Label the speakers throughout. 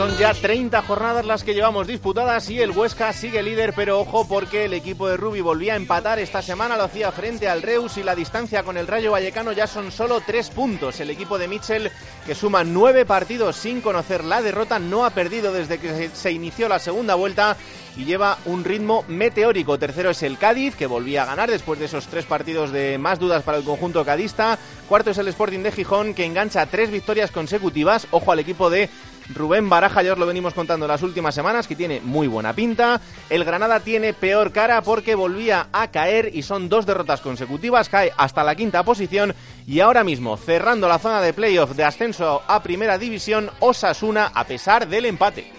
Speaker 1: Son ya 30 jornadas las que llevamos disputadas y el Huesca sigue líder, pero ojo porque el equipo de Rubi volvía a empatar esta semana, lo hacía frente al Reus y la distancia con el Rayo Vallecano ya son solo 3 puntos. El equipo de Mitchell, que suma 9 partidos sin conocer la derrota, no ha perdido desde que se inició la segunda vuelta y lleva un ritmo meteórico. Tercero es el Cádiz, que volvía a ganar después de esos tres partidos de más dudas para el conjunto cadista. Cuarto es el Sporting de Gijón, que engancha tres victorias consecutivas. Ojo al equipo de Rubén Baraja, ya os lo venimos contando las últimas semanas, que tiene muy buena pinta. El Granada tiene peor cara porque volvía a caer y son dos derrotas consecutivas, cae hasta la quinta posición y ahora mismo cerrando la zona de playoff de ascenso a primera división, Osasuna a pesar del empate.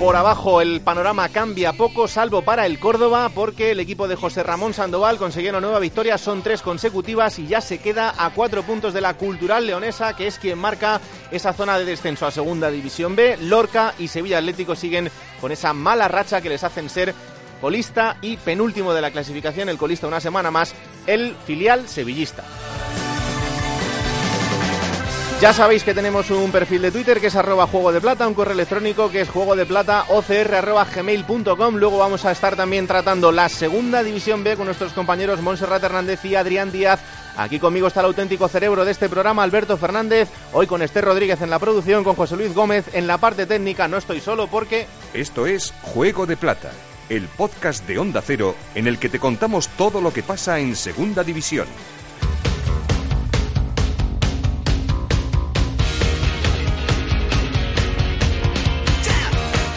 Speaker 1: Por abajo el panorama cambia poco, salvo para el Córdoba, porque el equipo de José Ramón Sandoval consiguió una nueva victoria, son tres consecutivas y ya se queda a cuatro puntos de la Cultural Leonesa, que es quien marca esa zona de descenso a Segunda División B. Lorca y Sevilla Atlético siguen con esa mala racha que les hacen ser colista y penúltimo de la clasificación, el colista una semana más, el filial sevillista. Ya sabéis que tenemos un perfil de Twitter que es arroba juego de plata, un correo electrónico que es juego de plata gmail.com. Luego vamos a estar también tratando la segunda división B con nuestros compañeros Monserrat Hernández y Adrián Díaz. Aquí conmigo está el auténtico cerebro de este programa, Alberto Fernández. Hoy con Esther Rodríguez en la producción, con José Luis Gómez en la parte técnica. No estoy solo porque...
Speaker 2: Esto es Juego de Plata, el podcast de Onda Cero en el que te contamos todo lo que pasa en Segunda División.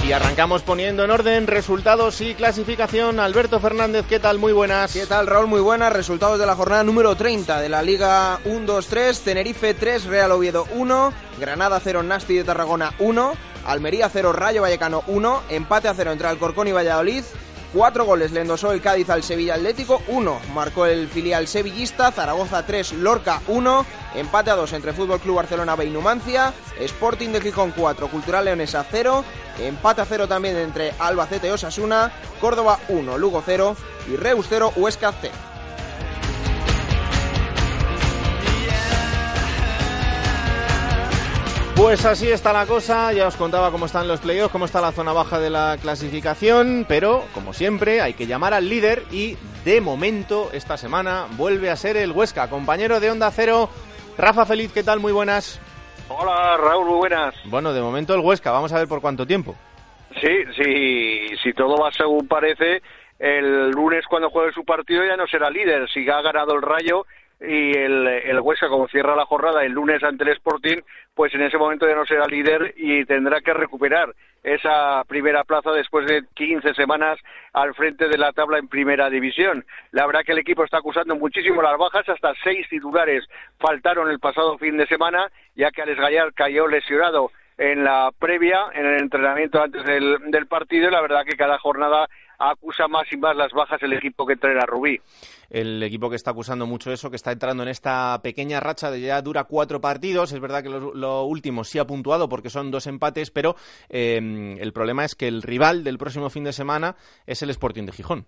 Speaker 1: Y arrancamos poniendo en orden resultados y clasificación. Alberto Fernández, ¿qué tal? Muy buenas.
Speaker 3: ¿Qué tal, Raúl? Muy buenas. Resultados de la jornada número 30 de la Liga 1-2-3. Tenerife 3, Real Oviedo 1. Granada 0, Nasti de Tarragona 1. Almería 0, Rayo Vallecano 1. Empate a 0 entre Alcorcón y Valladolid. Cuatro goles. Le endosó el Cádiz al Sevilla Atlético, uno. Marcó el filial sevillista, Zaragoza 3, Lorca 1, empate a 2 entre Fútbol Club Barcelona B y Numancia, Sporting de Gijón 4, Cultural Leonesa 0, empate a 0 también entre Albacete y Osasuna, Córdoba 1, Lugo 0 y Reus 0, Huesca 0.
Speaker 1: Pues así está la cosa, ya os contaba cómo están los playoffs, cómo está la zona baja de la clasificación, pero como siempre hay que llamar al líder y de momento esta semana vuelve a ser el Huesca, compañero de Onda Cero, Rafa Feliz, ¿qué tal? Muy buenas.
Speaker 4: Hola Raúl, muy buenas.
Speaker 1: Bueno, de momento el Huesca, vamos a ver por cuánto tiempo.
Speaker 4: Sí, sí, si todo va según parece, el lunes cuando juegue su partido ya no será líder, si ha ganado el Rayo y el, el Huesca como cierra la jornada el lunes ante el Sporting, pues en ese momento ya no será líder y tendrá que recuperar esa primera plaza después de 15 semanas al frente de la tabla en primera división. La verdad que el equipo está acusando muchísimo las bajas, hasta seis titulares faltaron el pasado fin de semana, ya que Alex Gallar cayó lesionado en la previa, en el entrenamiento antes del, del partido, y la verdad que cada jornada acusa más y más las bajas el equipo que entrena Rubí.
Speaker 1: El equipo que está acusando mucho eso, que está entrando en esta pequeña racha de ya dura cuatro partidos. Es verdad que lo, último sí ha puntuado porque son dos empates, pero eh, el problema es que el rival del próximo fin de semana es el Sporting de Gijón.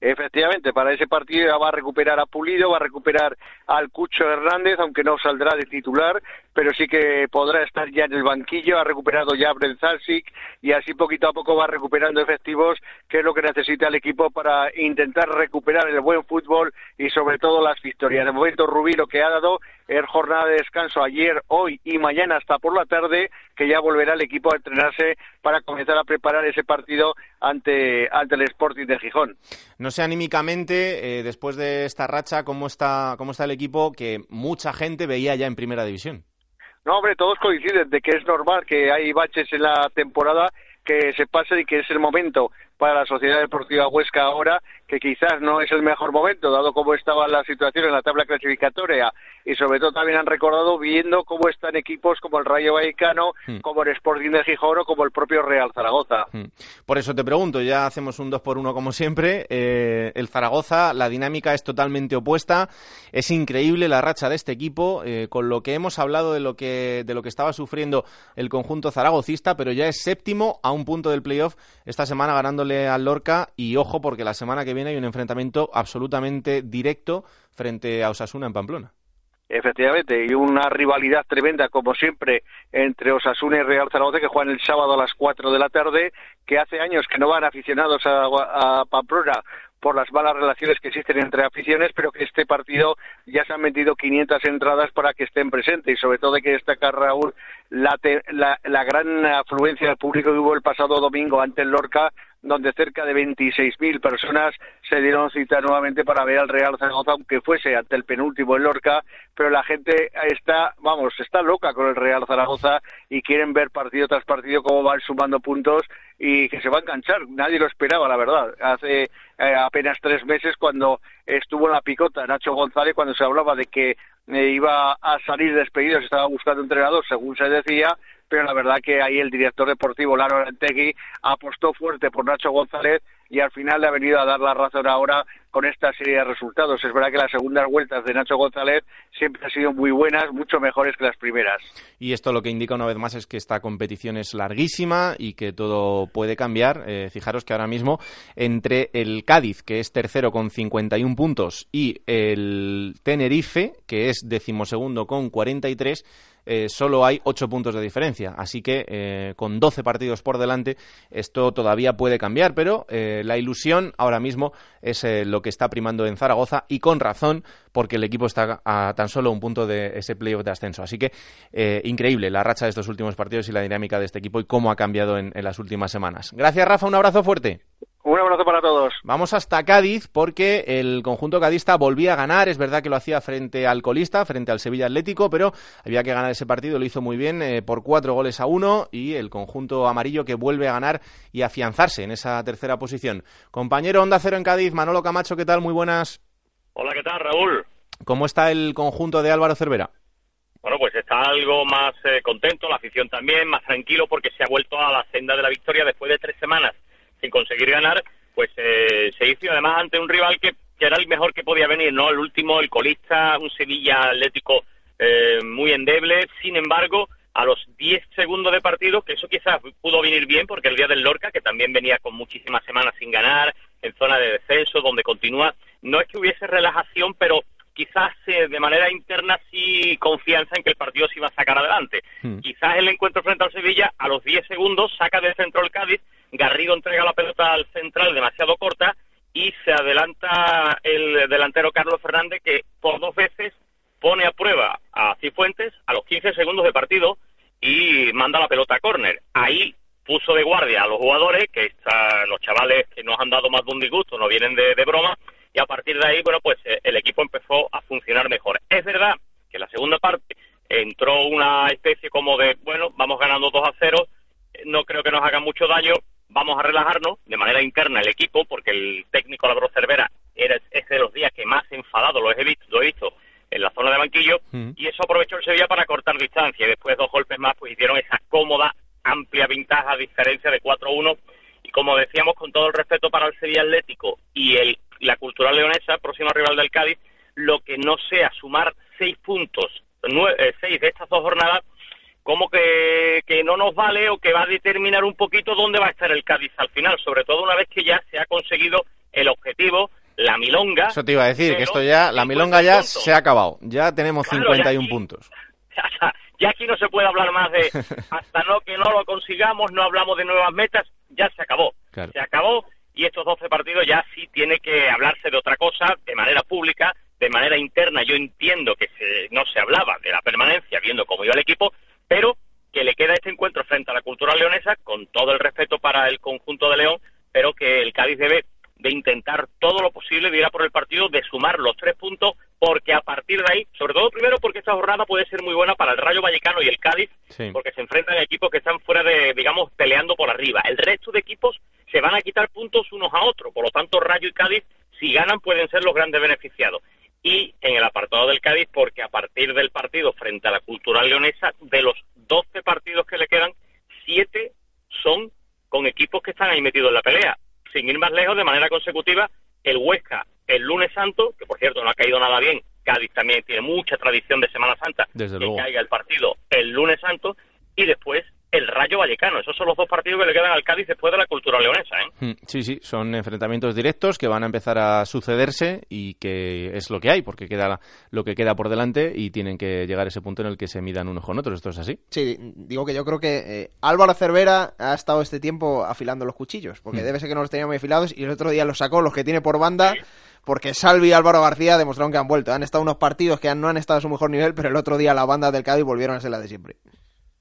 Speaker 4: Efectivamente, para ese partido ya va a recuperar a Pulido, va a recuperar al Cucho Hernández, aunque no saldrá de titular, pero sí que podrá estar ya en el banquillo, ha recuperado ya Brenzalsic y así poquito a poco va recuperando efectivos, que es lo que necesita el equipo para intentar recuperar el buen fútbol y sobre todo las victorias. De momento Rubí lo que ha dado es jornada de descanso ayer, hoy y mañana hasta por la tarde, que ya volverá el equipo a entrenarse para comenzar a preparar ese partido ante, ante el Sporting de Gijón.
Speaker 1: No sé anímicamente, eh, después de esta racha, cómo está, cómo está el equipo que mucha gente veía ya en primera división.
Speaker 4: No, hombre, todos coinciden de que es normal que hay baches en la temporada que se pasen y que es el momento para la Sociedad Deportiva Huesca ahora, que quizás no es el mejor momento, dado cómo estaba la situación en la tabla clasificatoria, y sobre todo también han recordado viendo cómo están equipos como el Rayo Vallecano, hmm. como el Sporting de Gijón o como el propio Real Zaragoza. Hmm.
Speaker 1: Por eso te pregunto, ya hacemos un 2 por 1 como siempre, eh, el Zaragoza, la dinámica es totalmente opuesta, es increíble la racha de este equipo, eh, con lo que hemos hablado de lo que, de lo que estaba sufriendo el conjunto zaragocista, pero ya es séptimo a un punto del playoff esta semana ganándole al Lorca y ojo porque la semana que viene hay un enfrentamiento absolutamente directo frente a Osasuna en Pamplona.
Speaker 4: Efectivamente, y una rivalidad tremenda, como siempre, entre Osasuna y Real Zaragoza, que juegan el sábado a las 4 de la tarde, que hace años que no van aficionados a, Pamplona por las malas relaciones que existen entre aficiones, pero que este partido ya se han vendido 500 entradas para que estén presentes y sobre todo hay que destacar, Raúl, la, la, gran afluencia del público que hubo el pasado domingo ante el Lorca, donde cerca de 26.000 personas se dieron cita nuevamente para ver al Real Zaragoza, aunque fuese ante el penúltimo en Lorca, pero la gente está, vamos, está loca con el Real Zaragoza y quieren ver partido tras partido cómo van sumando puntos y que se va a enganchar. Nadie lo esperaba, la verdad. Hace eh, apenas tres meses cuando estuvo en la picota Nacho González, cuando se hablaba de que eh, iba a salir despedido, se estaba buscando entrenador, según se decía, pero la verdad que ahí el director deportivo Laro Arantegui apostó fuerte por Nacho González y al final le ha venido a dar la razón ahora con esta serie de resultados. Es verdad que las segundas vueltas de Nacho González siempre han sido muy buenas, mucho mejores que las primeras.
Speaker 1: Y esto lo que indica una vez más es que esta competición es larguísima y que todo puede cambiar. Eh, fijaros que ahora mismo entre el Cádiz, que es tercero con 51 puntos, y el Tenerife, que es decimosegundo con 43, eh, solo hay ocho puntos de diferencia. Así que eh, con 12 partidos por delante esto todavía puede cambiar, pero eh, la ilusión ahora mismo es lo que está primando en Zaragoza y con razón porque el equipo está a tan solo un punto de ese playoff de ascenso. Así que increíble la racha de estos últimos partidos y la dinámica de este equipo y cómo ha cambiado en las últimas semanas. Gracias Rafa, un abrazo fuerte.
Speaker 4: Un abrazo para todos.
Speaker 1: Vamos hasta Cádiz porque el conjunto cadista volvía a ganar. Es verdad que lo hacía frente al colista, frente al Sevilla Atlético, pero había que ganar ese partido. Lo hizo muy bien eh, por cuatro goles a uno y el conjunto amarillo que vuelve a ganar y afianzarse en esa tercera posición. Compañero Onda Cero en Cádiz, Manolo Camacho, ¿qué tal? Muy buenas.
Speaker 5: Hola, ¿qué tal, Raúl?
Speaker 1: ¿Cómo está el conjunto de Álvaro Cervera?
Speaker 5: Bueno, pues está algo más eh, contento, la afición también, más tranquilo porque se ha vuelto a la senda de la victoria después de tres semanas sin conseguir ganar, pues eh, se hizo además ante un rival que, era el mejor que podía venir, ¿no? El último, el colista, un Sevilla Atlético eh, muy endeble, sin embargo, a los 10 segundos de partido, que eso quizás pudo venir bien, porque el día del Lorca, que también venía con muchísimas semanas sin ganar, en zona de descenso, donde continúa, no es que hubiese relajación, pero quizás eh, de manera interna sí confianza en que el partido se iba a sacar adelante. Hmm. Quizás el encuentro frente al Sevilla, a los 10 segundos, saca del centro el Cádiz, Garrido entrega la pelota al central demasiado corta y se adelanta el delantero Carlos Fernández que por dos veces pone a prueba a Cifuentes a los 15 segundos de partido y manda la pelota a córner. Ahí puso de guardia a los jugadores, que están los chavales que nos han dado más de un disgusto, no vienen de, de broma, y a partir de ahí, bueno, pues eh, el equipo empezó a funcionar mejor. Es verdad que en la segunda parte entró una especie como de, bueno, vamos ganando 2 a 0, no creo que nos haga mucho daño, vamos a relajarnos de manera interna el equipo, porque el técnico Labro Cervera era, es de los días que más enfadado lo he visto, lo he visto en la zona de banquillo, mm. y eso aprovechó el Sevilla para cortar distancia, y después dos golpes más pues hicieron esa cómoda, amplia ventaja, a diferencia de 4-1, y como decíamos, con todo el respeto para el Sevilla Atlético y el, la Cultural Leonesa, próximo rival del Cádiz, lo que no sea sumar seis puntos, nueve, eh, seis de estas dos jornadas, como que, que no nos vale o que va a determinar un poquito dónde va a estar el Cádiz al final, sobre todo una vez que ya se ha conseguido el objetivo, la milonga.
Speaker 1: Eso te iba a decir, que esto ya, la milonga ya se ha acabado, ya tenemos 51 puntos.
Speaker 5: Ya, aquí no se puede hablar más de hasta no que no lo consigamos, no hablamos de nuevas metas, ya se acabó. Se acabó y estos 12 partidos ya sí tiene que hablarse de otra cosa de manera pública, de manera interna. Yo entiendo que no se hablaba de la permanencia viendo cómo iba el equipo, pero que le queda este encuentro frente a la cultura leonesa, con todo el respeto para el conjunto de León, pero que el Cádiz debe de intentar todo lo posible de ir a por el partido, de sumar los tres puntos, porque a partir de ahí, sobre todo primero porque esta jornada puede ser muy buena para el Rayo Vallecano y el Cádiz, porque se enfrentan equipos que están fuera de, digamos, peleando por arriba. El resto de equipos se van a quitar puntos unos a otros. Por lo tanto, Rayo y Cádiz, si ganan, pueden ser los grandes beneficiados. Y en el apartado del Cádiz, porque a partir del partido frente a la Cultural Leonesa, de los 12 partidos que le quedan, 7 son con equipos que están ahí metidos en la pelea. Sin ir más lejos, de manera consecutiva, el Huesca el lunes santo, que por cierto no ha caído nada bien, Cádiz también tiene mucha tradición de Semana Santa,
Speaker 1: Desde
Speaker 5: que caiga el partido el lunes santo, y después el Rayo Vallecano. Esos son los dos partidos que le quedan al Cádiz después de la cultura leonesa. ¿eh?
Speaker 1: Hmm, sí, sí, son enfrentamientos directos que van a empezar a sucederse y que es lo que hay, porque queda lo que queda por delante y tienen que llegar a ese punto en el que se midan unos con otros. ¿Esto es así?
Speaker 3: Sí, digo que yo creo que eh, Álvaro Cervera ha estado este tiempo afilando los cuchillos, porque hmm. debe ser que no los tenía muy afilados y el otro día los sacó, los que tiene por banda. porque Salvi y Álvaro García demostraron que han vuelto. Han estado unos partidos que no han estado a su mejor nivel, pero el otro día la banda del Cádiz volvieron a ser la de siempre.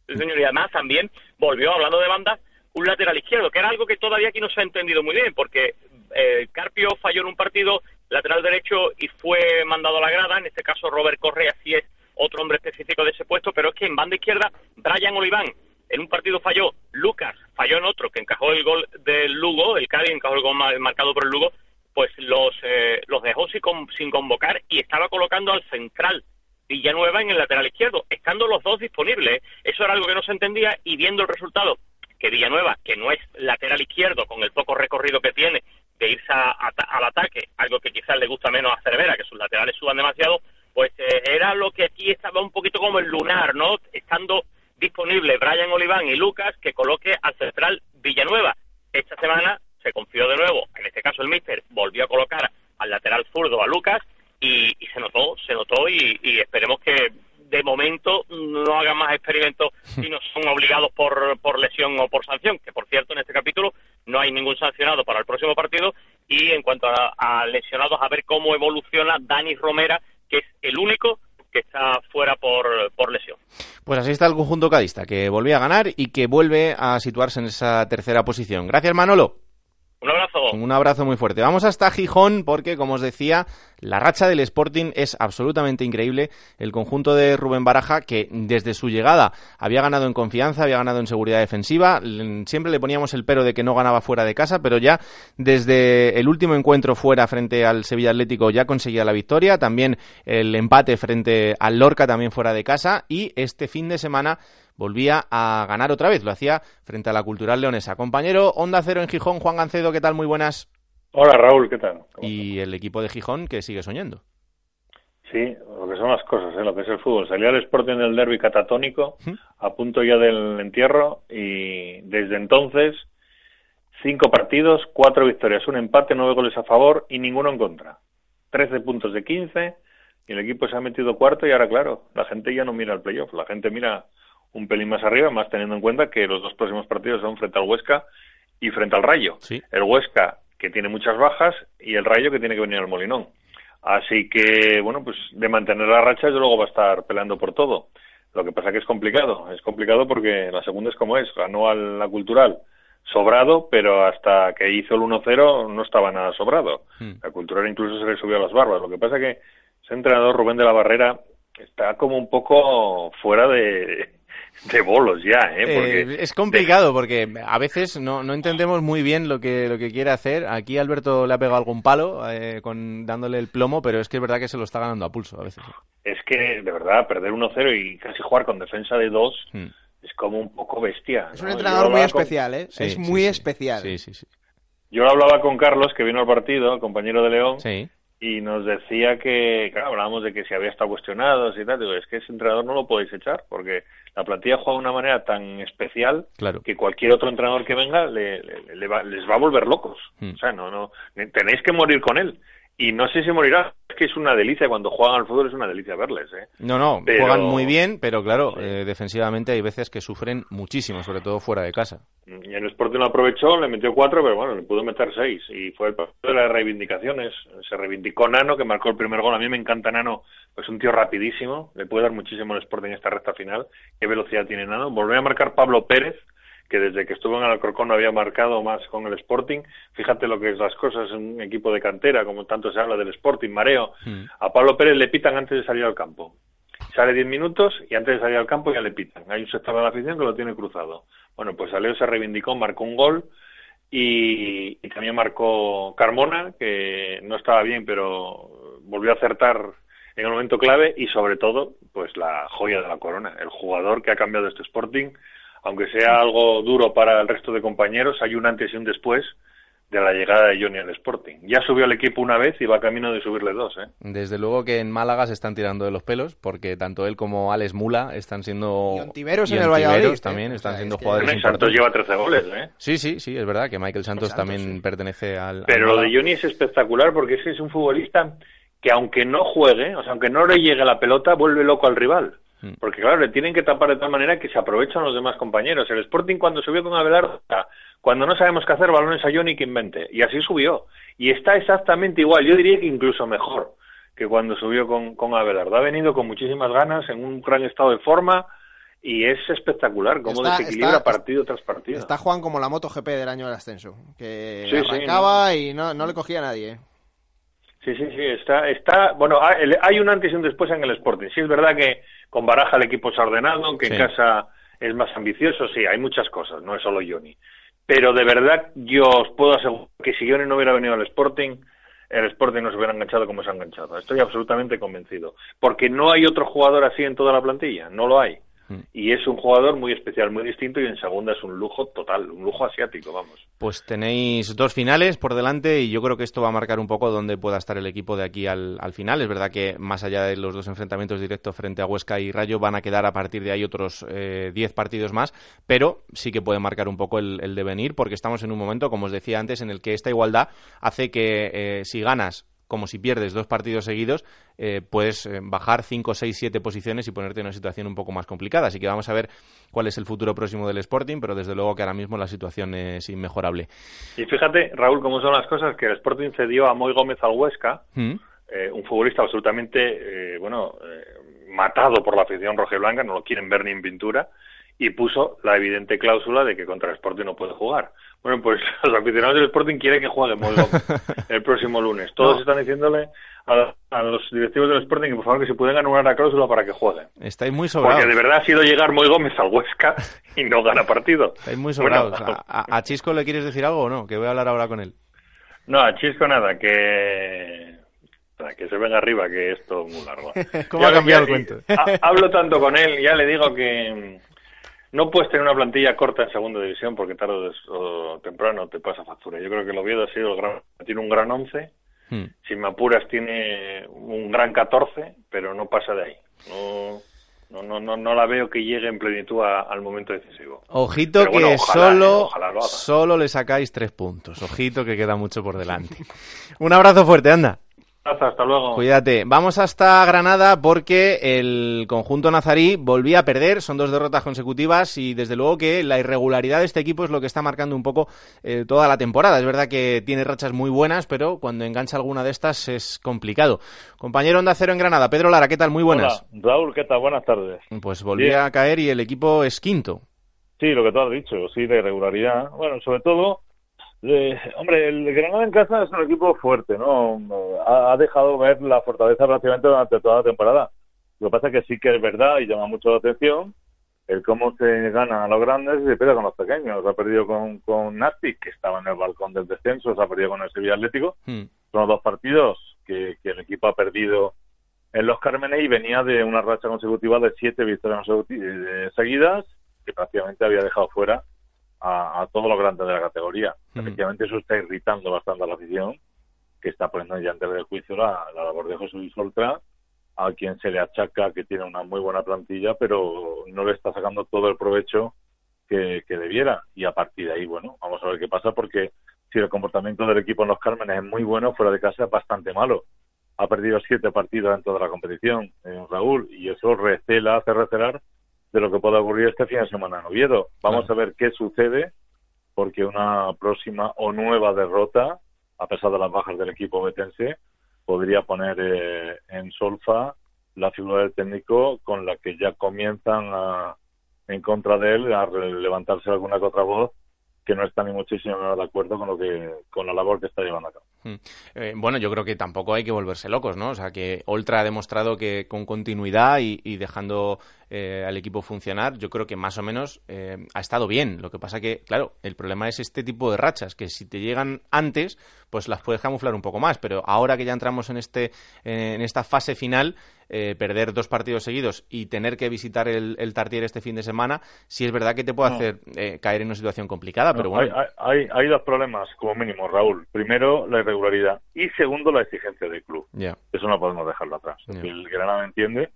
Speaker 5: Sí, señor, y además también volvió, hablando de bandas, un lateral izquierdo, que era algo que todavía aquí no se ha entendido muy bien, porque eh, Carpio falló en un partido lateral derecho y fue mandado a la grada, en este caso Robert Correa sí es otro hombre específico de ese puesto, pero es que en banda izquierda Brian Oliván en un partido falló, Lucas falló en otro que encajó el gol del Lugo, el Cádiz encajó el gol marcado por el Lugo, pues los, eh, los dejó sin, sin convocar y estaba colocando al central Villanueva en el lateral izquierdo, estando los dos disponibles. Eso era algo que no se entendía y viendo el resultado que Villanueva, que no es lateral izquierdo con el poco recorrido que tiene de irse al ataque, algo que quizás le gusta menos a Cervera, que sus laterales suban demasiado, pues eh, era lo que aquí estaba un poquito como el lunar, ¿no? Estando disponible Brian Oliván y Lucas, que coloque al central Villanueva. Esta semana se confió de nuevo, en este caso el míster volvió a colocar al lateral zurdo a Lucas y, se notó, se notó y, esperemos que de momento no hagan más experimentos si no son obligados por, por lesión o por sanción, que por cierto en este capítulo no hay ningún sancionado para el próximo partido y en cuanto a, lesionados a ver cómo evoluciona Dani Romera, que es el único que está fuera por, por lesión.
Speaker 1: Pues así está el conjunto cadista, que volvió a ganar y que vuelve a situarse en esa tercera posición. Gracias Manolo.
Speaker 5: Un abrazo.
Speaker 1: Un abrazo muy fuerte. Vamos hasta Gijón porque, como os decía, la racha del Sporting es absolutamente increíble. El conjunto de Rubén Baraja, que desde su llegada había ganado en confianza, había ganado en seguridad defensiva. Siempre le poníamos el pero de que no ganaba fuera de casa, pero ya desde el último encuentro fuera frente al Sevilla Atlético ya conseguía la victoria. También el empate frente al Lorca, también fuera de casa. Y este fin de semana volvía a ganar otra vez. Lo hacía frente a la Cultural Leonesa. Compañero Onda Cero en Gijón, Juan Gancedo, ¿qué tal? Muy buenas.
Speaker 6: Hola Raúl, ¿qué tal?
Speaker 1: Y el equipo de Gijón que sigue soñando.
Speaker 6: Sí, lo que son las cosas, ¿eh? lo que es el fútbol. Salía el Sporting del derby catatónico, a punto ya del entierro, y desde entonces, cinco partidos, cuatro victorias, un empate, nueve goles a favor y ninguno en contra. Trece puntos de quince, y el equipo se ha metido cuarto, y ahora, claro, la gente ya no mira el playoff, la gente mira un pelín más arriba, más teniendo en cuenta que los dos próximos partidos son frente al Huesca y frente al Rayo. El Huesca, que tiene muchas bajas, y el Rayo, que tiene que venir al Molinón. Así que, bueno, pues de mantener la racha, yo luego va a estar peleando por todo. Lo que pasa que es complicado. Es complicado porque la segunda es como es. Ganó a la Cultural sobrado, pero hasta que hizo el 1-0 no estaba nada sobrado. Hmm. La Cultural incluso se le subió a las barbas. Lo que pasa que ese entrenador, Rubén de la Barrera, está como un poco fuera de, de bolos ya, ¿eh?
Speaker 1: eh es complicado porque a veces no, no entendemos muy bien lo que, lo que quiere hacer. Aquí Alberto le ha pegado algún palo eh, con dándole el plomo, pero es que es verdad que se lo está ganando a pulso a veces.
Speaker 6: Es que, de verdad, perder 1-0 y casi jugar con defensa de 2 hmm. es como un poco bestia.
Speaker 3: Es un entrenador muy especial, ¿eh? es muy especial.
Speaker 1: Sí, sí, sí.
Speaker 6: Yo hablaba con Carlos, que vino al partido, el compañero de León,
Speaker 1: sí
Speaker 6: y nos decía que, claro, hablábamos de que si había estado cuestionado y tal, digo, es que ese entrenador no lo podéis echar, porque la plantilla juega de una manera tan especial que cualquier otro entrenador que venga le, les va a volver locos. Hmm. O sea, no, no, tenéis que morir con él y no sé si morirá. Es que es una delicia cuando juegan al fútbol, es una delicia verles. ¿eh?
Speaker 1: No, no, juegan muy bien, pero claro, eh, defensivamente hay veces que sufren muchísimo, sobre todo fuera de casa.
Speaker 6: Y el Sporting lo aprovechó, le metió cuatro, pero bueno, le pudo meter seis. Y fue el partido de las reivindicaciones. Se reivindicó Nano, que marcó el primer gol. A mí me encanta Nano, pues un tío rapidísimo. Le puede dar muchísimo el Sporting en esta recta final. Qué velocidad tiene Nano. Volvió a marcar Pablo Pérez que desde que estuvo en el Alcorcón no había marcado más con el Sporting. Fíjate lo que es las cosas en un equipo de cantera, como tanto se habla del Sporting, mareo. Hmm. A Pablo Pérez le pitan antes de salir al campo. Sale 10 minutos y antes de salir al campo ya le pitan. Hay un sector de la afición que lo tiene cruzado. Bueno, pues Aleo se reivindicó, marcó un gol y, también marcó Carmona, que no estaba bien, pero volvió a acertar en el momento clave y sobre todo, pues la joya de la corona, el jugador que ha cambiado este Sporting, aunque sea algo duro para el resto de compañeros, hay un antes y un después de la llegada de Johnny al Sporting. Ya subió al equipo una vez y va camino de subirle dos. ¿eh?
Speaker 1: Desde luego que en Málaga se están tirando de los pelos, porque tanto él como Alex Mula están siendo...
Speaker 3: Y Ontiveros en el Valladolid. ¿eh?
Speaker 1: también están siendo jugadores
Speaker 6: importantes. Santos lleva 13 goles, ¿eh?
Speaker 1: Sí, sí, sí, es verdad que Michael Santos, también pertenece al...
Speaker 6: Pero lo de Johnny es espectacular porque ese es un futbolista que aunque no juegue, o sea, aunque no le llegue la pelota, vuelve loco al rival. Mm. Porque claro, le tienen que tapar de tal manera que se aprovechan los demás compañeros. El Sporting cuando subió con Abelardo cuando no sabemos qué hacer, balones a Johnny que invente. Y así subió. Y está exactamente igual. Yo diría que incluso mejor que cuando subió con, con Abelardo. Ha venido con muchísimas ganas, en un gran estado de forma. Y es espectacular cómo desequilibra partido tras partido.
Speaker 3: Está Juan como la MotoGP del año del ascenso, que arrancaba y no, no le cogía a nadie. ¿eh?
Speaker 6: Sí, sí, sí, está, está, bueno, hay un antes y un después en el Sporting. Sí, es verdad que con Baraja el equipo se ha ordenado, que en casa es más ambicioso, sí, hay muchas cosas, no es solo Johnny. Pero de verdad yo os puedo asegurar que si Johnny no hubiera venido al Sporting, el Sporting no se hubiera enganchado como se ha enganchado. Estoy absolutamente convencido. Porque no hay otro jugador así en toda la plantilla, no lo hay. Mm. Y es un jugador muy especial, muy distinto y en segunda es un lujo total, un lujo asiático, vamos.
Speaker 1: Pues tenéis dos finales por delante y yo creo que esto va a marcar un poco dónde pueda estar el equipo de aquí al, final. Es verdad que más allá de los dos enfrentamientos directos frente a Huesca y Rayo van a quedar a partir de ahí otros 10 eh, partidos más, pero sí que puede marcar un poco el, devenir porque estamos en un momento, como os decía antes, en el que esta igualdad hace que eh, si ganas como si pierdes dos partidos seguidos, eh, puedes eh, bajar 5, 6, 7 posiciones y ponerte en una situación un poco más complicada. Así que vamos a ver cuál es el futuro próximo del Sporting, pero desde luego que ahora mismo la situación es inmejorable.
Speaker 6: Y fíjate, Raúl, cómo son las cosas, que el Sporting cedió a Moy Gómez al Huesca, ¿Mm? eh, un futbolista absolutamente, bueno, matado por la afición rojiblanca, no lo quieren ver ni en pintura, y puso la evidente cláusula de que contra el Sporting no puede jugar. Bueno, pues los aficionados del Sporting quieren que juegue Moy el próximo lunes. Todos están diciéndole a, los directivos del Sporting que por favor que se pueden anular la cláusula para que jueguen.
Speaker 1: Estáis muy sobrados.
Speaker 6: Porque de verdad ha sido llegar Moy Gómez al Huesca y no gana partido.
Speaker 1: Estáis muy sobrados. a, Chisco le quieres decir algo o no? Que voy a hablar ahora con él.
Speaker 6: No, a Chisco nada, que que se venga arriba, que esto es muy largo.
Speaker 1: ¿Cómo ha cambiado el cuento?
Speaker 6: Hablo tanto con él, ya le digo que no puedes tener una plantilla corta en segunda división porque tarde o temprano te pasa factura. Yo creo que el Oviedo ha sido el gran, tiene un gran 11, hmm. si me apuras tiene un gran 14, pero no pasa de ahí. No, no, no, no, no la veo que llegue en plenitud al momento decisivo.
Speaker 1: Ojito que solo, solo le sacáis tres puntos. Ojito que queda mucho por delante. un abrazo fuerte, anda
Speaker 6: hasta luego.
Speaker 1: Cuídate. Vamos hasta Granada porque el conjunto nazarí volvía a perder. Son dos derrotas consecutivas y desde luego que la irregularidad de este equipo es lo que está marcando un poco eh, toda la temporada. Es verdad que tiene rachas muy buenas, pero cuando engancha alguna de estas es complicado. Compañero Onda Cero en Granada, Pedro Lara, ¿qué tal? Muy buenas.
Speaker 7: Raúl, ¿qué tal? Buenas tardes.
Speaker 1: Pues volvía a caer y el equipo es quinto.
Speaker 7: Sí, lo que tú has dicho, sí, de irregularidad. Bueno, sobre todo eh, hombre, el Granada en casa es un equipo fuerte, ¿no? Ha, dejado ver la fortaleza prácticamente durante toda la temporada. Lo que pasa es que sí que es verdad y llama mucho la atención el cómo se gana a los grandes y se pierde con los pequeños. Ha perdido con, con que estaba en el balcón del descenso, se ha perdido con el Sevilla Atlético. Hmm. Son dos partidos que, el equipo ha perdido en los Cármenes y venía de una racha consecutiva de siete victorias seguidas que prácticamente había dejado fuera a, a todos los grandes de la categoría. Efectivamente, eso está irritando bastante a la afición, que está poniendo ya ante el juicio la, labor de José Luis Oltra, a quien se le achaca que tiene una muy buena plantilla, pero no le está sacando todo el provecho que, debiera. Y a partir de ahí, bueno, vamos a ver qué pasa, porque si el comportamiento del equipo en los Cármenes es muy bueno, fuera de casa es bastante malo. Ha perdido siete partidos en toda la competición, eh, Raúl, y eso recela, hace recelar de lo que pueda ocurrir este fin de semana en Oviedo. Vamos a ver qué sucede, porque una próxima o nueva derrota, a pesar de las bajas del equipo betense, podría poner eh, en solfa la figura del técnico con la que ya comienzan a, en contra de él a levantarse alguna que otra voz que no está ni muchísimo de acuerdo con lo que con la labor que está llevando a cabo. Hmm.
Speaker 1: Eh, bueno, yo creo que tampoco hay que volverse locos, ¿no? O sea, que Oltra ha demostrado que con continuidad y, dejando eh, al equipo funcionar, yo creo que más o menos eh, ha estado bien. Lo que pasa que, claro, el problema es este tipo de rachas, que si te llegan antes, pues las puedes camuflar un poco más. Pero ahora que ya entramos en, este, en esta fase final, eh, perder dos partidos seguidos y tener que visitar el, el, Tartier este fin de semana, sí es verdad que te puede hacer eh, caer en una situación complicada, pero bueno.
Speaker 7: Hay, hay, dos problemas, como mínimo, Raúl. Primero, la irregularidad y segundo, la exigencia del club. Eso no podemos dejarlo atrás. El Granada entiende,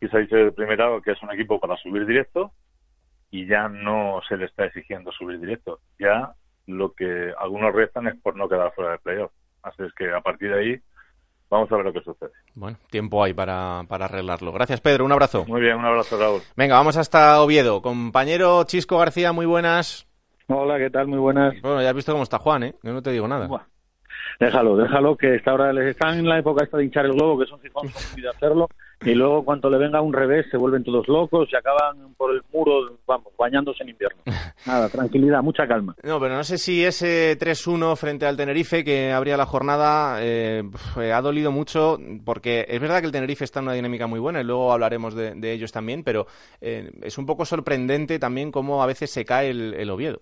Speaker 7: quizá dice de primera que es un equipo para subir directo y ya no se le está exigiendo subir directo. Ya lo que algunos restan es por no quedar fuera del playoff. Así es que a partir de ahí vamos a ver lo que sucede.
Speaker 1: Bueno, tiempo hay para, para arreglarlo. Gracias, Pedro. Un abrazo.
Speaker 7: Muy bien, un abrazo, Raúl.
Speaker 1: Venga, vamos hasta Oviedo. Compañero Chisco García, muy buenas.
Speaker 8: Hola, ¿qué tal? Muy buenas.
Speaker 1: Bueno, ya has visto cómo está Juan, ¿eh? Yo no te digo nada.
Speaker 8: Déjalo, déjalo, que esta hora les están en la época esta de hinchar el globo, que son fijón, de hacerlo y luego cuando le venga un revés se vuelven todos locos y acaban por el muro, vamos, bañándose en invierno. Nada, tranquilidad, mucha calma.
Speaker 1: No, pero no sé si ese 3-1 frente al Tenerife que abría la jornada eh, ha dolido mucho porque es verdad que el Tenerife está en una dinámica muy buena y luego hablaremos de, ellos también, pero eh, es un poco sorprendente también cómo a veces se cae el, Oviedo.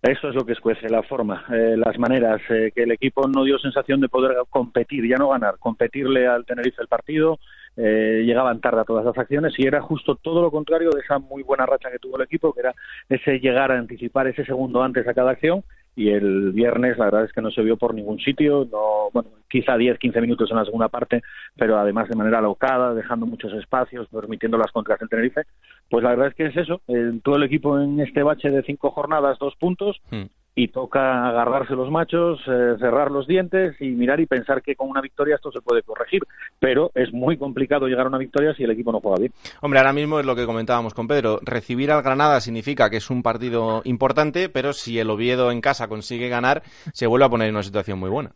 Speaker 8: Eso es lo que escuece, la forma, eh, las maneras, que el equipo no dio sensación de poder competir, ya no ganar, competirle al Tenerife el partido, eh, llegaban tarde a todas las acciones y era justo todo lo contrario de esa muy buena racha que tuvo el equipo, que era ese llegar a anticipar ese segundo antes a cada acción y el viernes la verdad es que no se vio por ningún sitio, no, bueno, quizá 10, 15 minutos en la segunda parte, pero además de manera alocada, dejando muchos espacios, permitiendo las contras en Tenerife, pues la verdad es que es eso, todo el equipo en este bache de cinco jornadas, dos puntos, hmm y toca agarrarse los machos, eh, cerrar los dientes y mirar y pensar que con una victoria esto se puede corregir. Pero es muy complicado llegar a una victoria si el equipo no juega bien.
Speaker 1: Hombre, ahora mismo es lo que comentábamos con Pedro. Recibir al Granada significa que es un partido importante, pero si el Oviedo en casa consigue ganar, se vuelve a poner en una situación muy buena.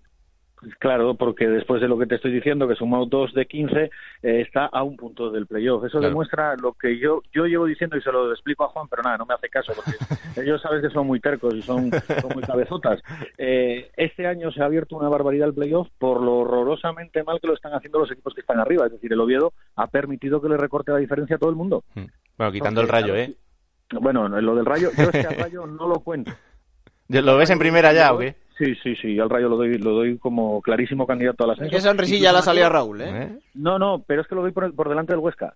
Speaker 8: Claro, porque después de lo que te estoy diciendo, que sumado 2 de 15, eh, está a un punto del playoff. Eso demuestra lo que yo yo llevo diciendo y se lo explico a Juan, pero nada, no me hace caso, porque ellos sabes que son muy tercos y son, muy cabezotas. Eh, este año se ha abierto una barbaridad el playoff por lo horrorosamente mal que lo están haciendo los equipos que están arriba. Es decir, el Oviedo ha permitido que le recorte la diferencia a todo el mundo. Hmm.
Speaker 1: Bueno, quitando el rayo, ¿eh?
Speaker 8: Bueno, lo del rayo, yo este rayo no lo cuento.
Speaker 1: ¿Lo ves en primera ya o qué?
Speaker 8: Sí, sí, sí, al Rayo lo doy, lo doy como clarísimo candidato a la
Speaker 3: Qué sonrisilla la salida Raúl, ¿eh? ¿eh?
Speaker 8: No, no, pero es que lo doy por, delante del Huesca.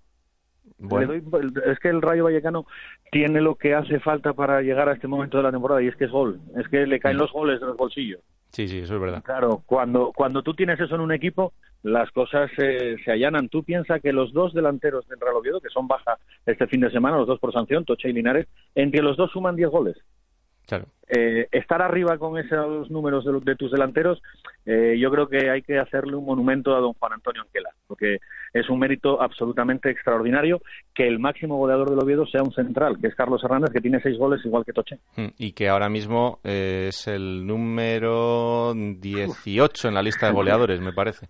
Speaker 8: Bueno. es que el Rayo Vallecano tiene lo que hace falta para llegar a este momento de la temporada y es que es gol. Es que le caen mm. los goles de los bolsillos.
Speaker 1: Sí, sí, eso es verdad.
Speaker 8: Claro, cuando, cuando tú tienes eso en un equipo, las cosas se allanan. Tú piensas que los dos delanteros del Real Oviedo, que son baja este fin de semana, los dos por sanción, Toche y Linares, entre los dos suman 10 goles.
Speaker 1: Claro.
Speaker 8: Eh, estar arriba con esos números de, tus delanteros, eh, yo creo que hay que hacerle un monumento a don Juan Antonio Anquela, porque es un mérito absolutamente extraordinario que el máximo goleador del Oviedo sea un central, que es Carlos Hernández, que tiene seis goles igual que Toche.
Speaker 1: Hmm, y que ahora mismo eh, es el número 18 en la lista de goleadores, me parece.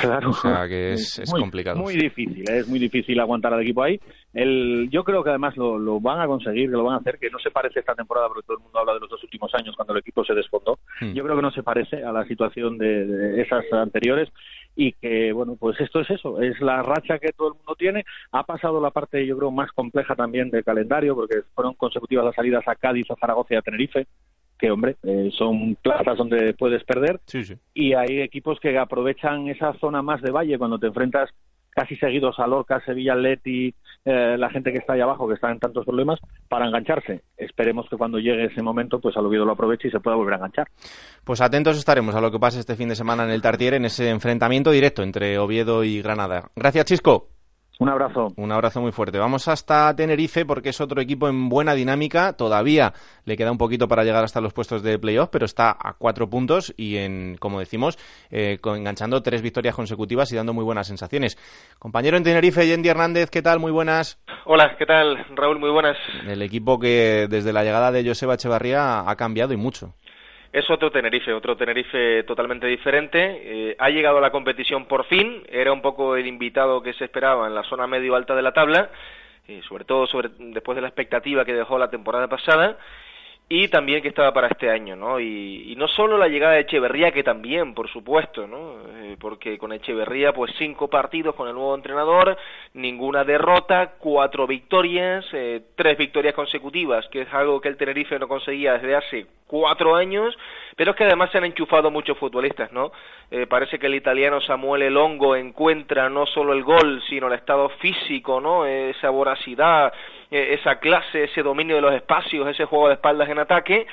Speaker 8: Claro.
Speaker 1: O sea que es, es complicado.
Speaker 8: Muy difícil, es muy difícil aguantar al equipo ahí. El, yo creo que además lo, lo, van a conseguir, que lo van a hacer, que no se parece esta temporada, porque todo el mundo habla de los dos últimos años cuando el equipo se desfondó. Hmm. Yo creo que no se parece a la situación de, esas anteriores y que, bueno, pues esto es eso, es la racha que todo el mundo tiene. Ha pasado la parte, yo creo, más compleja también del calendario, porque fueron consecutivas las salidas a Cádiz, a Zaragoza y a Tenerife que hombre, eh, son plazas donde puedes perder y hay equipos que aprovechan esa zona más de valle cuando te enfrentas casi seguidos a Lorca, Sevilla, Leti, eh, la gente que está ahí abajo, que está en tantos problemas, para engancharse. Esperemos que cuando llegue ese momento, pues Oviedo lo aproveche y se pueda volver a enganchar.
Speaker 1: Pues atentos estaremos a lo que pase este fin de semana en el Tartier, en ese enfrentamiento directo entre Oviedo y Granada. Gracias, Chisco.
Speaker 8: Un abrazo.
Speaker 1: Un abrazo muy fuerte. Vamos hasta Tenerife porque es otro equipo en buena dinámica. Todavía le queda un poquito para llegar hasta los puestos de playoff, pero está a cuatro puntos y, en, como decimos, eh, enganchando tres victorias consecutivas y dando muy buenas sensaciones. Compañero en Tenerife, Yendi Hernández, ¿qué tal? Muy buenas.
Speaker 9: Hola, ¿qué tal? Raúl, muy buenas.
Speaker 1: El equipo que desde la llegada de Joseba Echevarría ha cambiado y mucho.
Speaker 9: Es otro Tenerife, otro Tenerife totalmente diferente. Eh, ha llegado a la competición por fin, era un poco el invitado que se esperaba en la zona medio alta de la tabla, y sobre todo sobre, después de la expectativa que dejó la temporada pasada. Y también que estaba para este año, ¿no? Y, no solo la llegada de Echeverría, que también, por supuesto, ¿no? Eh, porque con Echeverría, pues cinco partidos con el nuevo entrenador, ninguna derrota, cuatro victorias, eh, tres victorias consecutivas, que es algo que el Tenerife no conseguía desde hace cuatro años, pero es que además se han enchufado muchos futbolistas, ¿no? Eh, parece que el italiano Samuel Longo encuentra no solo el gol, sino el estado físico, ¿no? Esa voracidad, esa clase, ese dominio de los espacios, ese juego de espaldas en ataque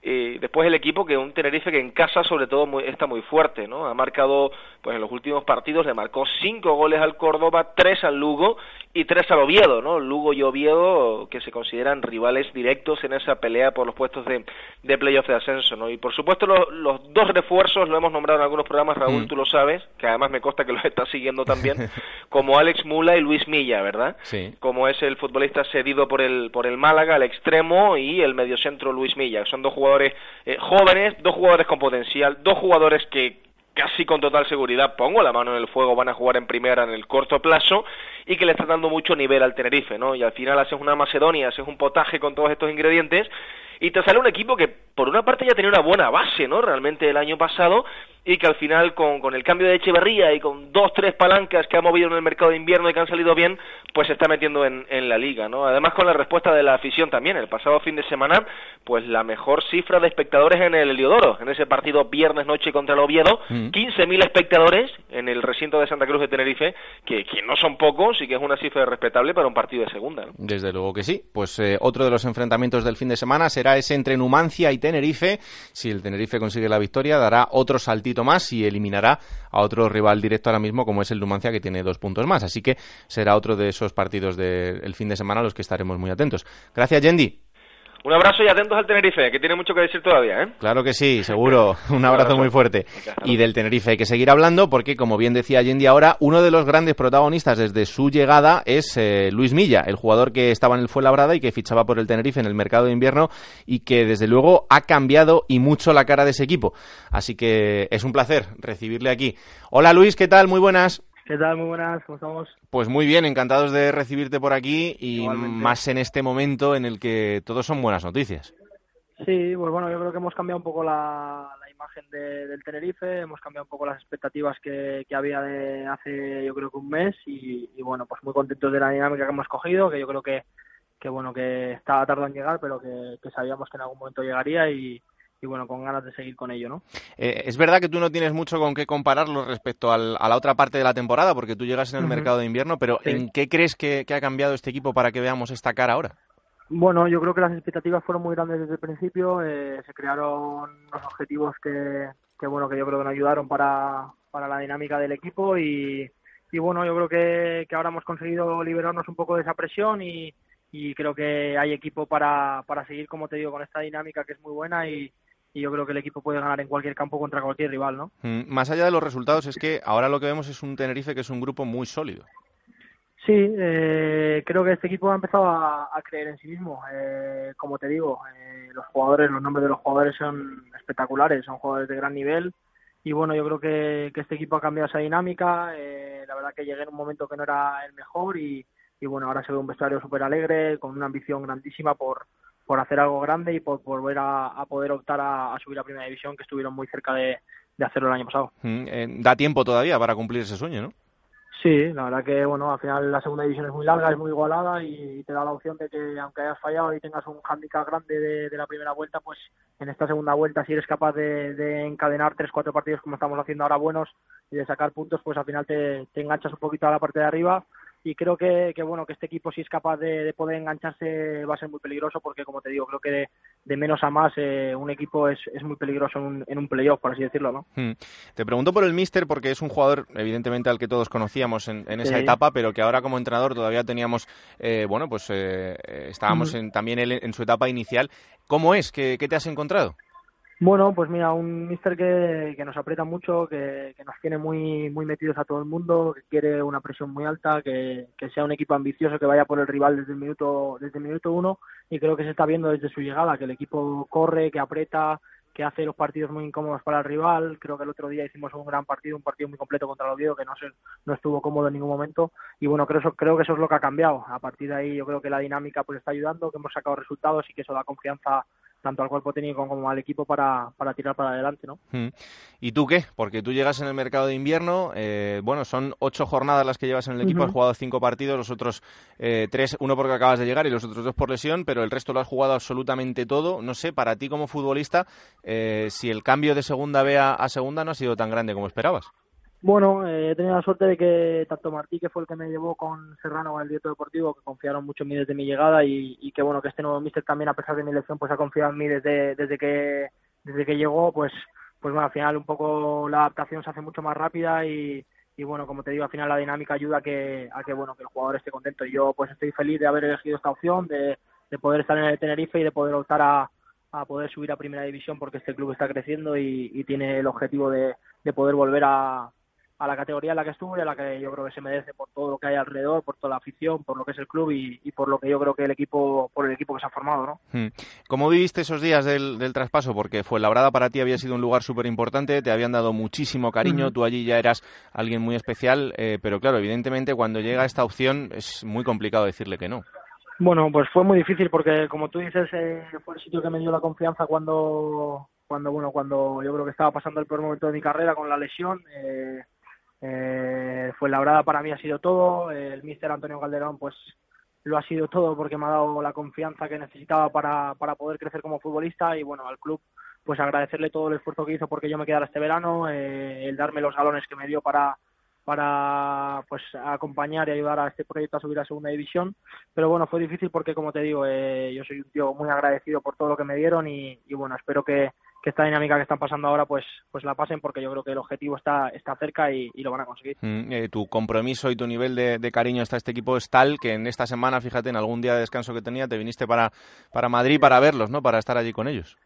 Speaker 9: eh, después el equipo que un Tenerife que en casa sobre todo está muy fuerte, ¿no? Ha marcado, pues en los últimos partidos le marcó cinco goles al Córdoba, tres al Lugo y tres al Oviedo, ¿no? Lugo y Oviedo que se consideran rivales directos en esa pelea por los puestos de, de playoff de ascenso, ¿no? Y por supuesto los dos refuerzos, lo hemos nombrado en algunos programas, Raúl, mm. tú lo sabes, que además me consta que los estás siguiendo también, como Alex Mula y Luis Milla, ¿verdad?
Speaker 1: Sí.
Speaker 9: Como es el futbolista cedido por el, por el Málaga, el extremo y el mediocentro Luis Milla, son dos jugadores jugadores eh, jóvenes, dos jugadores con potencial, dos jugadores que casi con total seguridad, pongo la mano en el fuego, van a jugar en primera en el corto plazo y que le está dando mucho nivel al Tenerife, ¿no? Y al final haces una Macedonia, haces un potaje con todos estos ingredientes y te sale un equipo que por una parte ya tenía una buena base, ¿no? Realmente el año pasado y que al final con, con el cambio de Echeverría y con dos, tres palancas que ha movido en el mercado de invierno y que han salido bien, pues se está metiendo en, en la liga, ¿no? Además con la respuesta de la afición también, el pasado fin de semana, pues la mejor cifra de espectadores en el Heliodoro, en ese partido viernes noche contra el Oviedo, 15.000 mm. espectadores en el recinto de Santa Cruz de Tenerife, que, que no son pocos y que es una cifra respetable para un partido de segunda. ¿no?
Speaker 1: Desde luego que sí. Pues eh, otro de los enfrentamientos del fin de semana será ese entre Numancia y Tenerife. Si el Tenerife consigue la victoria, dará otro saltito más y eliminará a otro rival directo ahora mismo como es el Numancia que tiene dos puntos más. Así que será otro de esos partidos del fin de semana a los que estaremos muy atentos. Gracias, Yendi.
Speaker 9: Un abrazo y atentos al Tenerife, que tiene mucho que decir todavía, ¿eh?
Speaker 1: Claro que sí, seguro. Un abrazo muy fuerte. Y del Tenerife hay que seguir hablando porque, como bien decía Yendi ahora, uno de los grandes protagonistas desde su llegada es eh, Luis Milla, el jugador que estaba en el Fuenlabrada y que fichaba por el Tenerife en el mercado de invierno y que, desde luego, ha cambiado y mucho la cara de ese equipo. Así que es un placer recibirle aquí. Hola Luis, ¿qué tal? Muy buenas.
Speaker 10: ¿Qué tal? Muy buenas, ¿cómo estamos?
Speaker 1: Pues muy bien, encantados de recibirte por aquí y más en este momento en el que todos son buenas noticias.
Speaker 10: Sí, pues bueno, yo creo que hemos cambiado un poco la, imagen del Tenerife, hemos cambiado un poco las expectativas que, había de hace yo creo que un mes y, bueno, pues muy contentos de la dinámica que hemos cogido, que yo creo que, que bueno, que estaba tardando en llegar, pero que sabíamos que en algún momento llegaría y, y bueno, con ganas de seguir con ello, ¿no?
Speaker 1: Eh, es verdad que tú no tienes mucho con qué compararlo respecto a la otra parte de la temporada, porque tú llegas en el mercado de invierno, pero ¿en qué crees que, ha cambiado este equipo para que veamos esta cara ahora?
Speaker 10: Bueno, yo creo que las expectativas fueron muy grandes desde el principio, eh, se crearon unos objetivos que, que, bueno, que yo creo que nos ayudaron para, para la dinámica del equipo y, y bueno, yo creo que, que ahora hemos conseguido liberarnos un poco de esa presión y, y creo que hay equipo para, para seguir, como te digo, con esta dinámica que es muy buena y, y yo creo que el equipo puede ganar en cualquier campo contra cualquier rival, ¿no?
Speaker 1: Mm, más allá de los resultados, es que ahora lo que vemos es un Tenerife que es un grupo muy sólido.
Speaker 10: Sí, eh, creo que este equipo ha empezado a, creer en sí mismo. Eh, como te digo, eh, los jugadores, los nombres de los jugadores son espectaculares, son jugadores de gran nivel. Y bueno, yo creo que, este equipo ha cambiado esa dinámica. la verdad que llegué en un momento que no era el mejor y, y bueno, ahora se ve un vestuario súper alegre, con una ambición grandísima por, por hacer algo grande y por, volver a, poder optar a, subir a Primera División, que estuvieron muy cerca de, hacerlo el año pasado.
Speaker 1: Mm, eh, da tiempo todavía para cumplir ese sueño, ¿no?
Speaker 10: Sí, la verdad que bueno, al final la segunda división es muy larga, es muy igualada y te da la opción de que aunque hayas fallado y tengas un hándicap grande de, la primera vuelta, pues en esta segunda vuelta si eres capaz de, encadenar tres, cuatro partidos como estamos haciendo ahora buenos y de sacar puntos, pues al final te, te enganchas un poquito a la parte de arriba y creo que, que, bueno que este equipo si es capaz de, poder engancharse va a ser muy peligroso porque como te digo creo que de, menos a más eh, un equipo es, es, muy peligroso en un, en un playoff por así decirlo no
Speaker 1: hmm. te pregunto por el míster porque es un jugador evidentemente al que todos conocíamos en, en esa etapa pero que ahora como entrenador todavía teníamos eh, bueno pues eh, estábamos en, también él en su etapa inicial. Cómo es qué, qué te has encontrado
Speaker 10: bueno, pues mira, un mister que, que nos aprieta mucho, que, que, nos tiene muy, muy metidos a todo el mundo, que quiere una presión muy alta, que, que, sea un equipo ambicioso, que vaya por el rival desde el minuto, desde el minuto uno, y creo que se está viendo desde su llegada, que el equipo corre, que aprieta, que hace los partidos muy incómodos para el rival. Creo que el otro día hicimos un gran partido, un partido muy completo contra el Oviedo, que no, se, no estuvo cómodo en ningún momento. Y bueno, creo, creo que eso es lo que ha cambiado. A partir de ahí yo creo que la dinámica pues está ayudando, que hemos sacado resultados y que eso da confianza tanto al cuerpo técnico como al equipo para, para tirar para adelante, ¿no?
Speaker 1: Mm. ¿Y tú qué? Porque tú llegas en el mercado de invierno, eh, bueno, son ocho jornadas las que llevas en el equipo, has jugado cinco partidos, los otros eh, tres, uno porque acabas de llegar y los otros dos por lesión, pero el resto lo has jugado absolutamente todo. No sé, para ti como futbolista, eh, si el cambio de segunda B a segunda no ha sido tan grande como esperabas.
Speaker 10: Bueno, eh, he tenido la suerte de que tanto Martí, que fue el que me llevó con Serrano al directo deportivo, que confiaron mucho en mí desde mi llegada y, que bueno, que este nuevo míster también, a pesar de mi elección, pues ha confiado en mí desde, desde que desde que llegó, pues pues bueno, al final un poco la adaptación se hace mucho más rápida y, y bueno, como te digo, al final la dinámica ayuda a que, a que bueno, que el jugador esté contento. Y yo pues estoy feliz de haber elegido esta opción, de, de poder estar en el Tenerife y de poder optar a, a poder subir a primera división porque este club está creciendo y, y tiene el objetivo de, de poder volver a, a la categoría en la que estuve, a la que yo creo que se merece por todo lo que hay alrededor, por toda la afición, por lo que es el club y, por lo que yo creo que el equipo, por el equipo que se ha formado, ¿no?
Speaker 1: Hmm. ¿Cómo viviste esos días del, traspaso? Porque fue Labrada para ti había sido un lugar súper importante, te habían dado muchísimo cariño, tú allí ya eras alguien muy especial, eh, pero claro, evidentemente cuando llega esta opción es muy complicado decirle que no.
Speaker 10: Bueno, pues fue muy difícil porque como tú dices, eh, fue el sitio que me dio la confianza cuando, cuando bueno, cuando yo creo que estaba pasando el peor momento de mi carrera con la lesión. Eh, eh, fue labrada para mí ha sido todo. El míster Antonio Calderón, pues lo ha sido todo porque me ha dado la confianza que necesitaba para, para poder crecer como futbolista y bueno, al club pues agradecerle todo el esfuerzo que hizo porque yo me quedara este verano, eh, el darme los galones que me dio para para pues acompañar y ayudar a este proyecto a subir a segunda división pero bueno fue difícil porque como te digo eh, yo soy un tío muy agradecido por todo lo que me dieron y bueno espero que, que esta dinámica que están pasando ahora pues pues la pasen porque yo creo que el objetivo está está cerca y, lo van a conseguir.
Speaker 1: Mm, eh, tu compromiso y tu nivel de, cariño hasta este equipo es tal que en esta semana, fíjate, en algún día de descanso que tenía, te viniste para, para Madrid para verlos, ¿no? Para estar allí con ellos.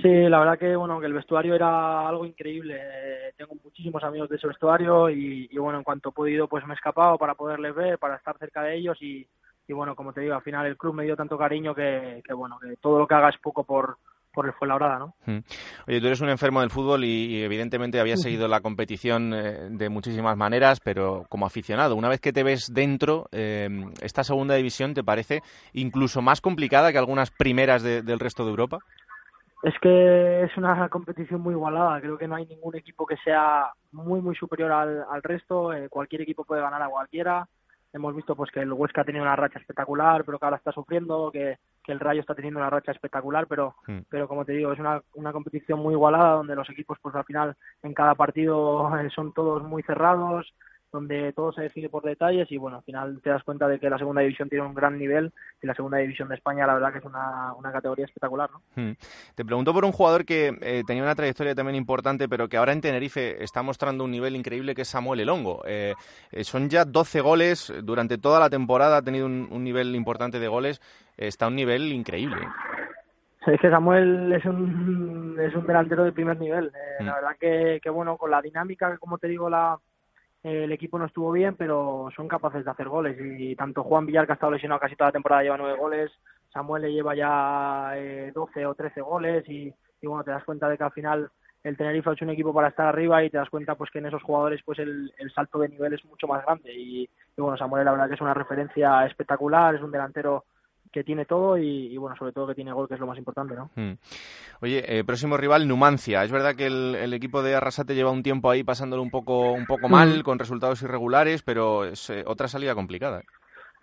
Speaker 10: Sí, la verdad que bueno que el vestuario era algo increíble. Eh, tengo muchísimos amigos de ese vestuario y, bueno en cuanto he podido pues me he escapado para poderles ver, para estar cerca de ellos y, y bueno como te digo al final el club me dio tanto cariño que, que bueno que todo lo que haga es poco por por el Fuenlabrada, ¿no?
Speaker 1: Oye, tú eres un enfermo del fútbol y, evidentemente habías seguido la competición eh, de muchísimas maneras, pero como aficionado, una vez que te ves dentro, eh, esta segunda división te parece incluso más complicada que algunas primeras del resto de Europa.
Speaker 10: Es que es una competición muy igualada. Creo que no hay ningún equipo que sea muy muy superior al, resto. Eh, cualquier equipo puede ganar a cualquiera. Hemos visto pues que el Huesca ha tenido una racha espectacular, pero que ahora está sufriendo, que que el Rayo está teniendo una racha espectacular, pero, hmm. pero como te digo, es una, una competición muy igualada donde los equipos, pues al final, en cada partido son todos muy cerrados, donde todo se decide por detalles y bueno, al final te das cuenta de que la segunda división tiene un gran nivel y la segunda división de España la verdad que es una, una categoría espectacular. ¿no?
Speaker 1: Hmm. Te pregunto por un jugador que eh, tenía una trayectoria también importante pero que ahora en Tenerife está mostrando un nivel increíble que es Samuel Elongo. Eh, eh, son ya 12 goles, durante toda la temporada ha tenido un, nivel importante de goles, está a un nivel increíble.
Speaker 10: Es que Samuel es un, es un delantero de primer nivel. La hmm. verdad que, que, bueno, con la dinámica, como te digo, la, el equipo no estuvo bien, pero son capaces de hacer goles. Y tanto Juan Villar, que ha estado lesionado casi toda la temporada, lleva nueve goles. Samuel le lleva ya eh, 12 o 13 goles. Y, bueno, te das cuenta de que al final el Tenerife es un equipo para estar arriba y te das cuenta pues que en esos jugadores pues el, salto de nivel es mucho más grande. Y, y bueno, Samuel la verdad que es una referencia espectacular, es un delantero que tiene todo y, bueno, sobre todo que tiene gol, que es lo más importante, ¿no?
Speaker 1: Hmm. Oye, eh, próximo rival, Numancia. Es verdad que el, equipo de Arrasate lleva un tiempo ahí pasándolo un poco, un poco mal, hmm. con resultados irregulares, pero es eh, otra salida complicada. ¿eh?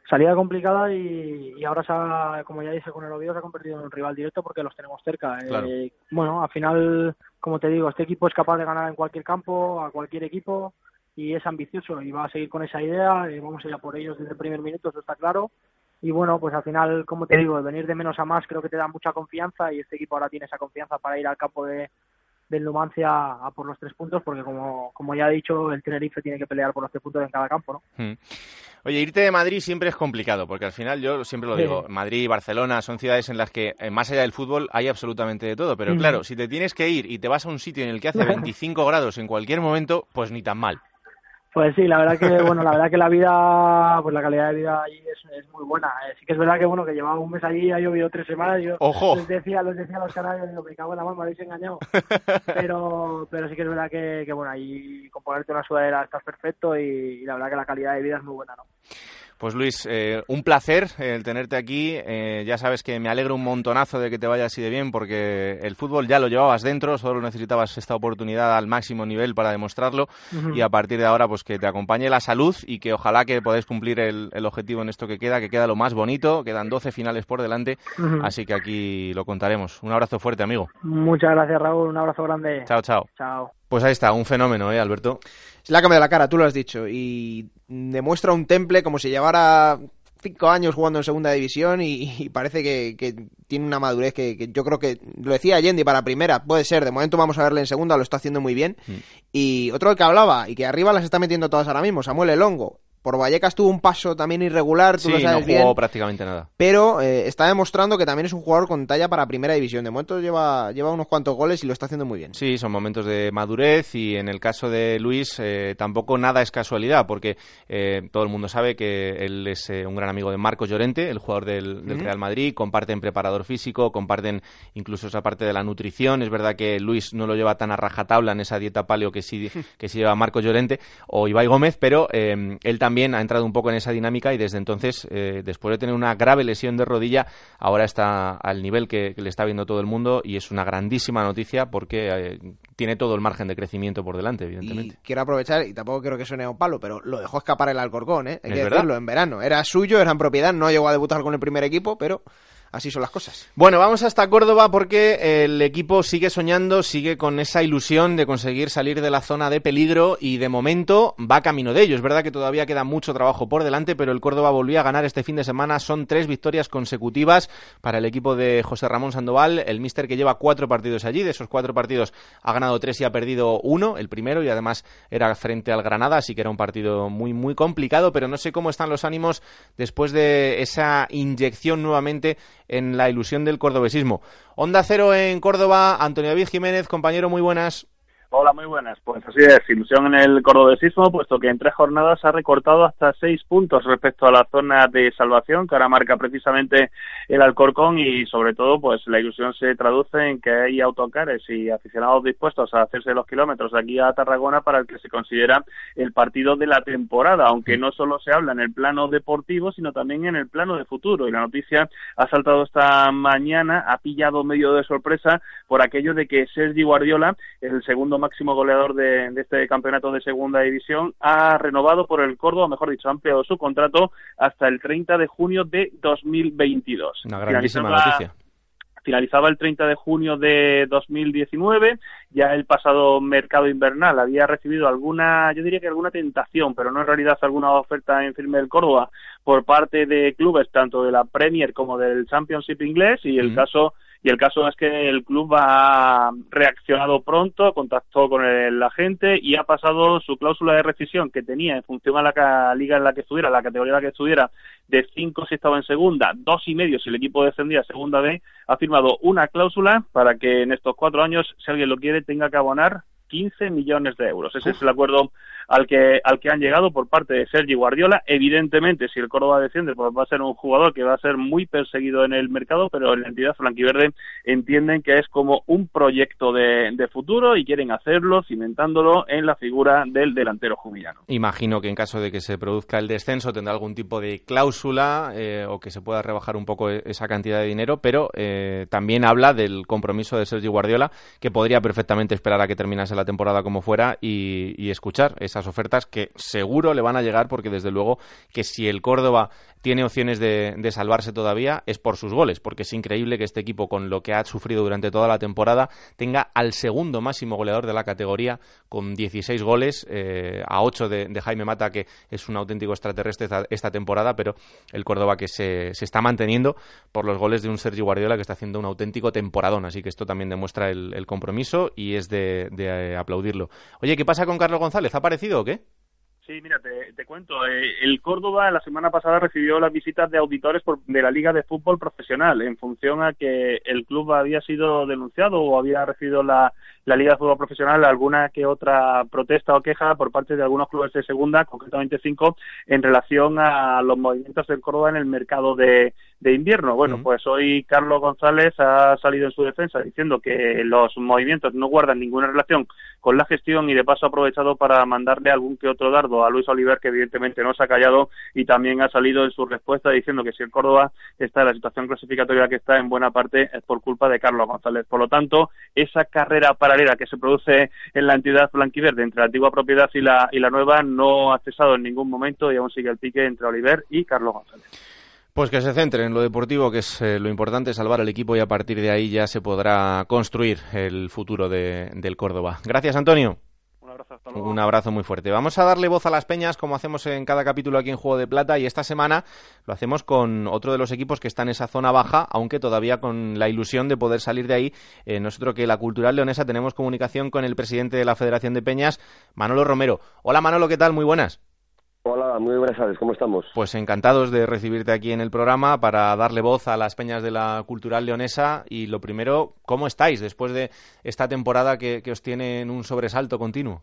Speaker 10: Salida complicada y, ahora, como ya dije, con el Oviedo se ha convertido en un rival directo porque los tenemos cerca. bueno, al final, como te digo, este equipo es capaz de ganar en cualquier campo, a cualquier equipo, y es ambicioso y va a seguir con esa idea. vamos a ir a por ellos desde el primer minuto, eso está claro y bueno, pues al final, como te digo, venir de menos a más creo que te da mucha confianza y este equipo ahora tiene esa confianza para ir al campo de, del Numancia a, por los tres puntos, porque como, como ya he dicho, el Tenerife tiene que pelear por los tres puntos en cada campo, ¿no?
Speaker 1: Hmm. Oye, irte de Madrid siempre es complicado, porque al final yo siempre lo digo, Madrid y Barcelona son ciudades en las que, eh, más allá del fútbol, hay absolutamente de todo, pero claro, si te tienes que ir y te vas a un sitio en el que hace 25 grados en cualquier momento, pues ni tan mal.
Speaker 10: Pues sí, la verdad que bueno, la verdad que la vida, pues la calidad de vida allí es, muy buena. Eh, sí que es verdad que bueno, que llevaba un mes allí, ha llovido tres semanas, yo
Speaker 1: ¡Ojo!
Speaker 10: les decía, les decía a los canarios, digo, me cago en la mano, me habéis engañado. pero, pero sí que es verdad que, que bueno, ahí con ponerte una sudadera estás perfecto y, la verdad que la calidad de vida es muy buena, ¿no?
Speaker 1: Pues Luis, eh, un placer el tenerte aquí. Eh, ya sabes que me alegro un montonazo de que te vaya así de bien porque el fútbol ya lo llevabas dentro, solo necesitabas esta oportunidad al máximo nivel para demostrarlo y a partir de ahora pues que te acompañe la salud y que ojalá que podáis cumplir el, objetivo en esto que queda, que queda lo más bonito, quedan 12 finales por delante, así que aquí lo contaremos. Un abrazo fuerte, amigo.
Speaker 10: Muchas gracias, Raúl. Un abrazo grande.
Speaker 1: Chao, chao.
Speaker 10: Chao.
Speaker 1: Pues ahí está, un fenómeno, ¿eh, Alberto?
Speaker 3: Se le ha cambiado la cara, tú lo has dicho, y demuestra un temple como si llevara cinco años jugando en segunda división y, parece que, tiene una madurez que, yo creo que, lo decía Yendi para primera, puede ser, de momento vamos a verle en segunda, lo está haciendo muy bien. Mm. Y otro que hablaba y que arriba las está metiendo todas ahora mismo, Samuel Elongo, por Vallecas tuvo un paso también irregular, tú
Speaker 1: sí,
Speaker 3: no
Speaker 1: jugó prácticamente nada.
Speaker 3: Pero eh, está demostrando que también es un jugador con talla para primera división. De momento lleva, lleva unos cuantos goles y lo está haciendo muy bien.
Speaker 1: Sí, son momentos de madurez y en el caso de Luis eh, tampoco nada es casualidad porque eh, todo el mundo sabe que él es un gran amigo de Marcos Llorente, el jugador del, Real Madrid, comparten preparador físico, comparten incluso esa parte de la nutrición. Es verdad que Luis no lo lleva tan a rajatabla en esa dieta paleo que sí, que sí lleva Marcos Llorente o Ibai Gómez, pero él también ha entrado un poco en esa dinámica y desde entonces, eh, después de tener una grave lesión de rodilla, ahora está al nivel que, le está viendo todo el mundo y es una grandísima noticia porque eh, tiene todo el margen de crecimiento por delante, evidentemente.
Speaker 3: Y quiero aprovechar, y tampoco quiero que suene a un palo, pero lo dejó escapar el Alcorcón, ¿eh? Hay que decirlo, en verano. Era suyo, era en propiedad, no llegó a debutar con el primer equipo, pero así son las cosas.
Speaker 1: Bueno, vamos hasta Córdoba porque el equipo sigue soñando, sigue con esa ilusión de conseguir salir de la zona de peligro y de momento va camino de ello. Es verdad que todavía queda mucho trabajo por delante, pero el Córdoba volvió a ganar este fin de semana. Son tres victorias consecutivas para el equipo de José Ramón Sandoval, el míster que lleva cuatro partidos allí. De esos cuatro partidos ha ganado tres y ha perdido uno, el primero, y además era frente al Granada, así que era un partido muy, muy complicado, pero no sé cómo están los ánimos después de esa inyección nuevamente en la ilusión del cordobesismo. Onda Cero en Córdoba, Antonio David Jiménez, compañero, muy buenas.
Speaker 11: Hola, muy buenas. Pues así es, ilusión en el cordobesismo, puesto que en tres jornadas ha recortado hasta seis puntos respecto a la zona de salvación, que ahora marca precisamente el Alcorcón y sobre todo, pues la ilusión se traduce en que hay autocares y aficionados dispuestos a hacerse los kilómetros aquí a Tarragona para el que se considera el partido de la temporada, aunque no solo se habla en el plano deportivo, sino también en el plano de futuro. Y la noticia ha saltado esta mañana, ha pillado medio de sorpresa por aquello de que Sergi Guardiola, el segundo máximo goleador de, este campeonato de segunda división, ha renovado por el Córdoba, mejor dicho, ha ampliado su contrato hasta el 30 de junio de 2022.
Speaker 1: Una grandísima noticia
Speaker 11: finalizaba el 30 de junio de 2019, ya el pasado mercado invernal había recibido alguna, yo diría que alguna tentación, pero no en realidad alguna oferta en firme del Córdoba por parte de clubes tanto de la Premier como del Championship inglés y el caso y el caso es que el club ha reaccionado pronto, contactó con el agente y ha pasado su cláusula de rescisión que tenía en función a la liga en la que estuviera, la categoría en la que estuviera, de cinco si estaba en segunda, dos y medio si el equipo descendía a segunda B, ha firmado una cláusula para que en estos cuatro años, si alguien lo quiere, tenga que abonar 15 millones de euros. Ese es el acuerdo al que, al que han llegado por parte de Sergi Guardiola. Evidentemente, si el Córdoba desciende, pues va a ser un jugador que va a ser muy perseguido en el mercado, pero en la entidad franquiverde entienden que es como un proyecto de, futuro y quieren hacerlo cimentándolo en la figura del delantero jumillano.
Speaker 1: Imagino que en caso de que se produzca el descenso tendrá algún tipo de cláusula eh, o que se pueda rebajar un poco e-, esa cantidad de dinero, pero eh, también habla del compromiso de Sergi Guardiola, que podría perfectamente esperar a que terminase la temporada como fuera y, y escuchar esas ofertas que seguro le van a llegar porque desde luego que si el Córdoba tiene opciones de, salvarse todavía es por sus goles, porque es increíble que este equipo, con lo que ha sufrido durante toda la temporada, tenga al segundo máximo goleador de la categoría con 16 goles, eh, a 8 de, Jaime Mata, que es un auténtico extraterrestre esta, temporada, pero el Córdoba que se, está manteniendo por los goles de un Sergio Guardiola que está haciendo un auténtico temporadón, así que esto también demuestra el, compromiso y es de, eh, aplaudirlo. Oye, ¿qué pasa con Carlos González? ¿Ha aparecido o qué?
Speaker 11: Sí, mira, te, cuento. Eh, el Córdoba la semana pasada recibió las visitas de auditores de la Liga de Fútbol Profesional en función a que el club había sido denunciado o había recibido la, la Liga de Fútbol Profesional alguna que otra protesta o queja por parte de algunos clubes de segunda, concretamente cinco, en relación a los movimientos del Córdoba en el mercado de, de invierno. Bueno, pues hoy Carlos González ha salido en su defensa diciendo que los movimientos no guardan ninguna relación con la gestión y de paso ha aprovechado para mandarle algún que otro dardo a Luis Oliver que evidentemente no se ha callado y también ha salido en su respuesta diciendo que si el Córdoba está en la situación clasificatoria que está en buena parte es por culpa de Carlos González. Por lo tanto, esa carrera paralela que se produce en la entidad blanquiverde entre la antigua propiedad y la, y la nueva no ha cesado en ningún momento y aún sigue el pique entre Oliver y Carlos González.
Speaker 1: Pues que se centre en lo deportivo, que es eh, lo importante, salvar el equipo y a partir de ahí ya se podrá construir el futuro de, del Córdoba. Gracias, Antonio.
Speaker 11: Un abrazo,
Speaker 1: Un abrazo muy fuerte. Vamos a darle voz a las peñas, como hacemos en cada capítulo aquí en Juego de Plata, y esta semana lo hacemos con otro de los equipos que está en esa zona baja, aunque todavía con la ilusión de poder salir de ahí. Eh, nosotros que la Cultural Leonesa tenemos comunicación con el presidente de la Federación de Peñas, Manolo Romero. Hola Manolo, ¿qué tal? Muy buenas.
Speaker 12: Hola, muy buenas tardes, ¿cómo estamos?
Speaker 1: Pues encantados de recibirte aquí en el programa para darle voz a las peñas de la cultural leonesa. Y lo primero, ¿cómo estáis después de esta temporada que, que os tiene en un sobresalto continuo?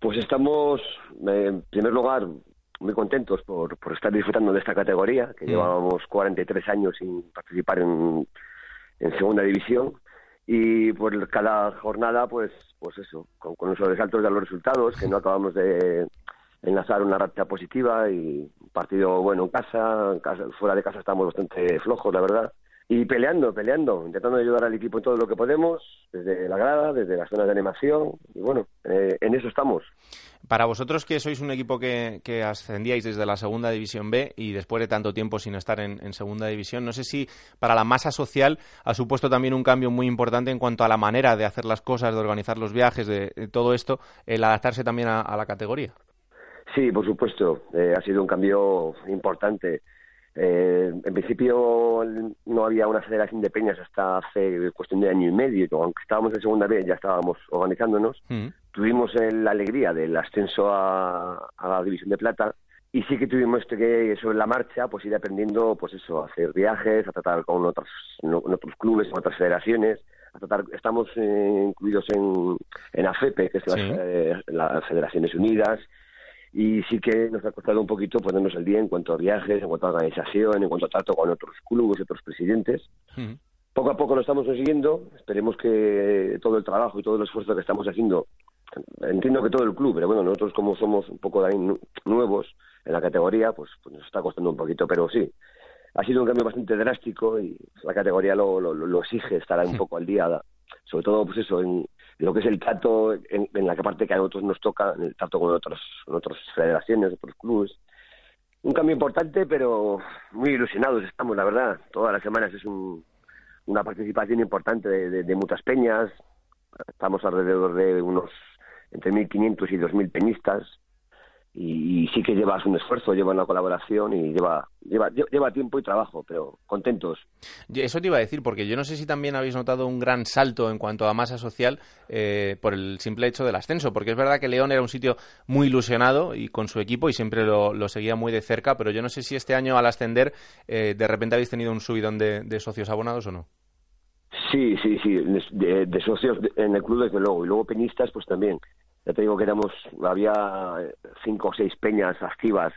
Speaker 12: Pues estamos, eh, en primer lugar, muy contentos por, por estar disfrutando de esta categoría, que
Speaker 1: Mm.
Speaker 12: llevábamos 43 años sin participar en, en segunda división. Y por cada jornada, pues, pues eso, con, con los sobresaltos de los resultados, que no acabamos de enlazar una racha positiva y un partido bueno en casa, fuera de casa estamos bastante flojos, la verdad. Y peleando, peleando, intentando ayudar al equipo en todo lo que podemos, desde la grada, desde las zonas de animación, y bueno, eh, en eso estamos.
Speaker 1: Para vosotros que sois un equipo que, ascendíais desde la segunda división B y después de tanto tiempo sin estar en, segunda división, no sé si para la masa social ha supuesto también un cambio muy importante en cuanto a la manera de hacer las cosas, de organizar los viajes, de, todo esto, el adaptarse también a la categoría.
Speaker 12: Sí, por supuesto, eh, ha sido un cambio importante. Eh, en principio no había una federación de peñas hasta hace cuestión de año y medio, aunque estábamos en segunda vez ya estábamos organizándonos.
Speaker 1: Mm.
Speaker 12: Tuvimos la alegría del ascenso a, a, la división de plata y sí que tuvimos que sobre la marcha pues ir aprendiendo pues eso, a hacer viajes, a tratar con otros, en otros clubes, con otras federaciones. A tratar, estamos eh, incluidos en, en AFEPE, que es
Speaker 1: Sí.
Speaker 12: las, eh, las Federaciones Unidas, y sí que nos ha costado un poquito ponernos al día en cuanto a viajes, en cuanto a organización, en cuanto a trato con otros clubes, otros presidentes.
Speaker 1: Mm.
Speaker 12: Poco a poco lo estamos consiguiendo. Esperemos que todo el trabajo y todo el esfuerzo que estamos haciendo, entiendo que todo el club, pero bueno, nosotros como somos un poco nuevos en la categoría, pues, pues nos está costando un poquito, pero sí. Ha sido un cambio bastante drástico y la categoría lo, lo, lo exige estar un poco al día, sobre todo pues eso, en, lo que es el trato, en, en la parte que a nosotros nos toca, en el trato con otros, con otras federaciones, otros clubes. Un cambio importante, pero muy ilusionados estamos, la verdad. Todas las semanas es un, una participación importante de, de, de muchas peñas. Estamos alrededor de unos entre 1.500 y 2.000 peñistas. Y, y, sí que llevas un esfuerzo, lleva una colaboración y lleva, lleva, lleva tiempo y trabajo, pero contentos.
Speaker 1: Eso te iba a decir, porque yo no sé si también habéis notado un gran salto en cuanto a masa social eh, por el simple hecho del ascenso, porque es verdad que León era un sitio muy ilusionado y con su equipo y siempre lo, lo seguía muy de cerca, pero yo no sé si este año al ascender eh, de repente habéis tenido un subidón de, de socios abonados o no.
Speaker 12: Sí, sí, sí, de, de socios en el club desde luego, y luego peñistas pues también ya te digo que éramos, había cinco o seis peñas activas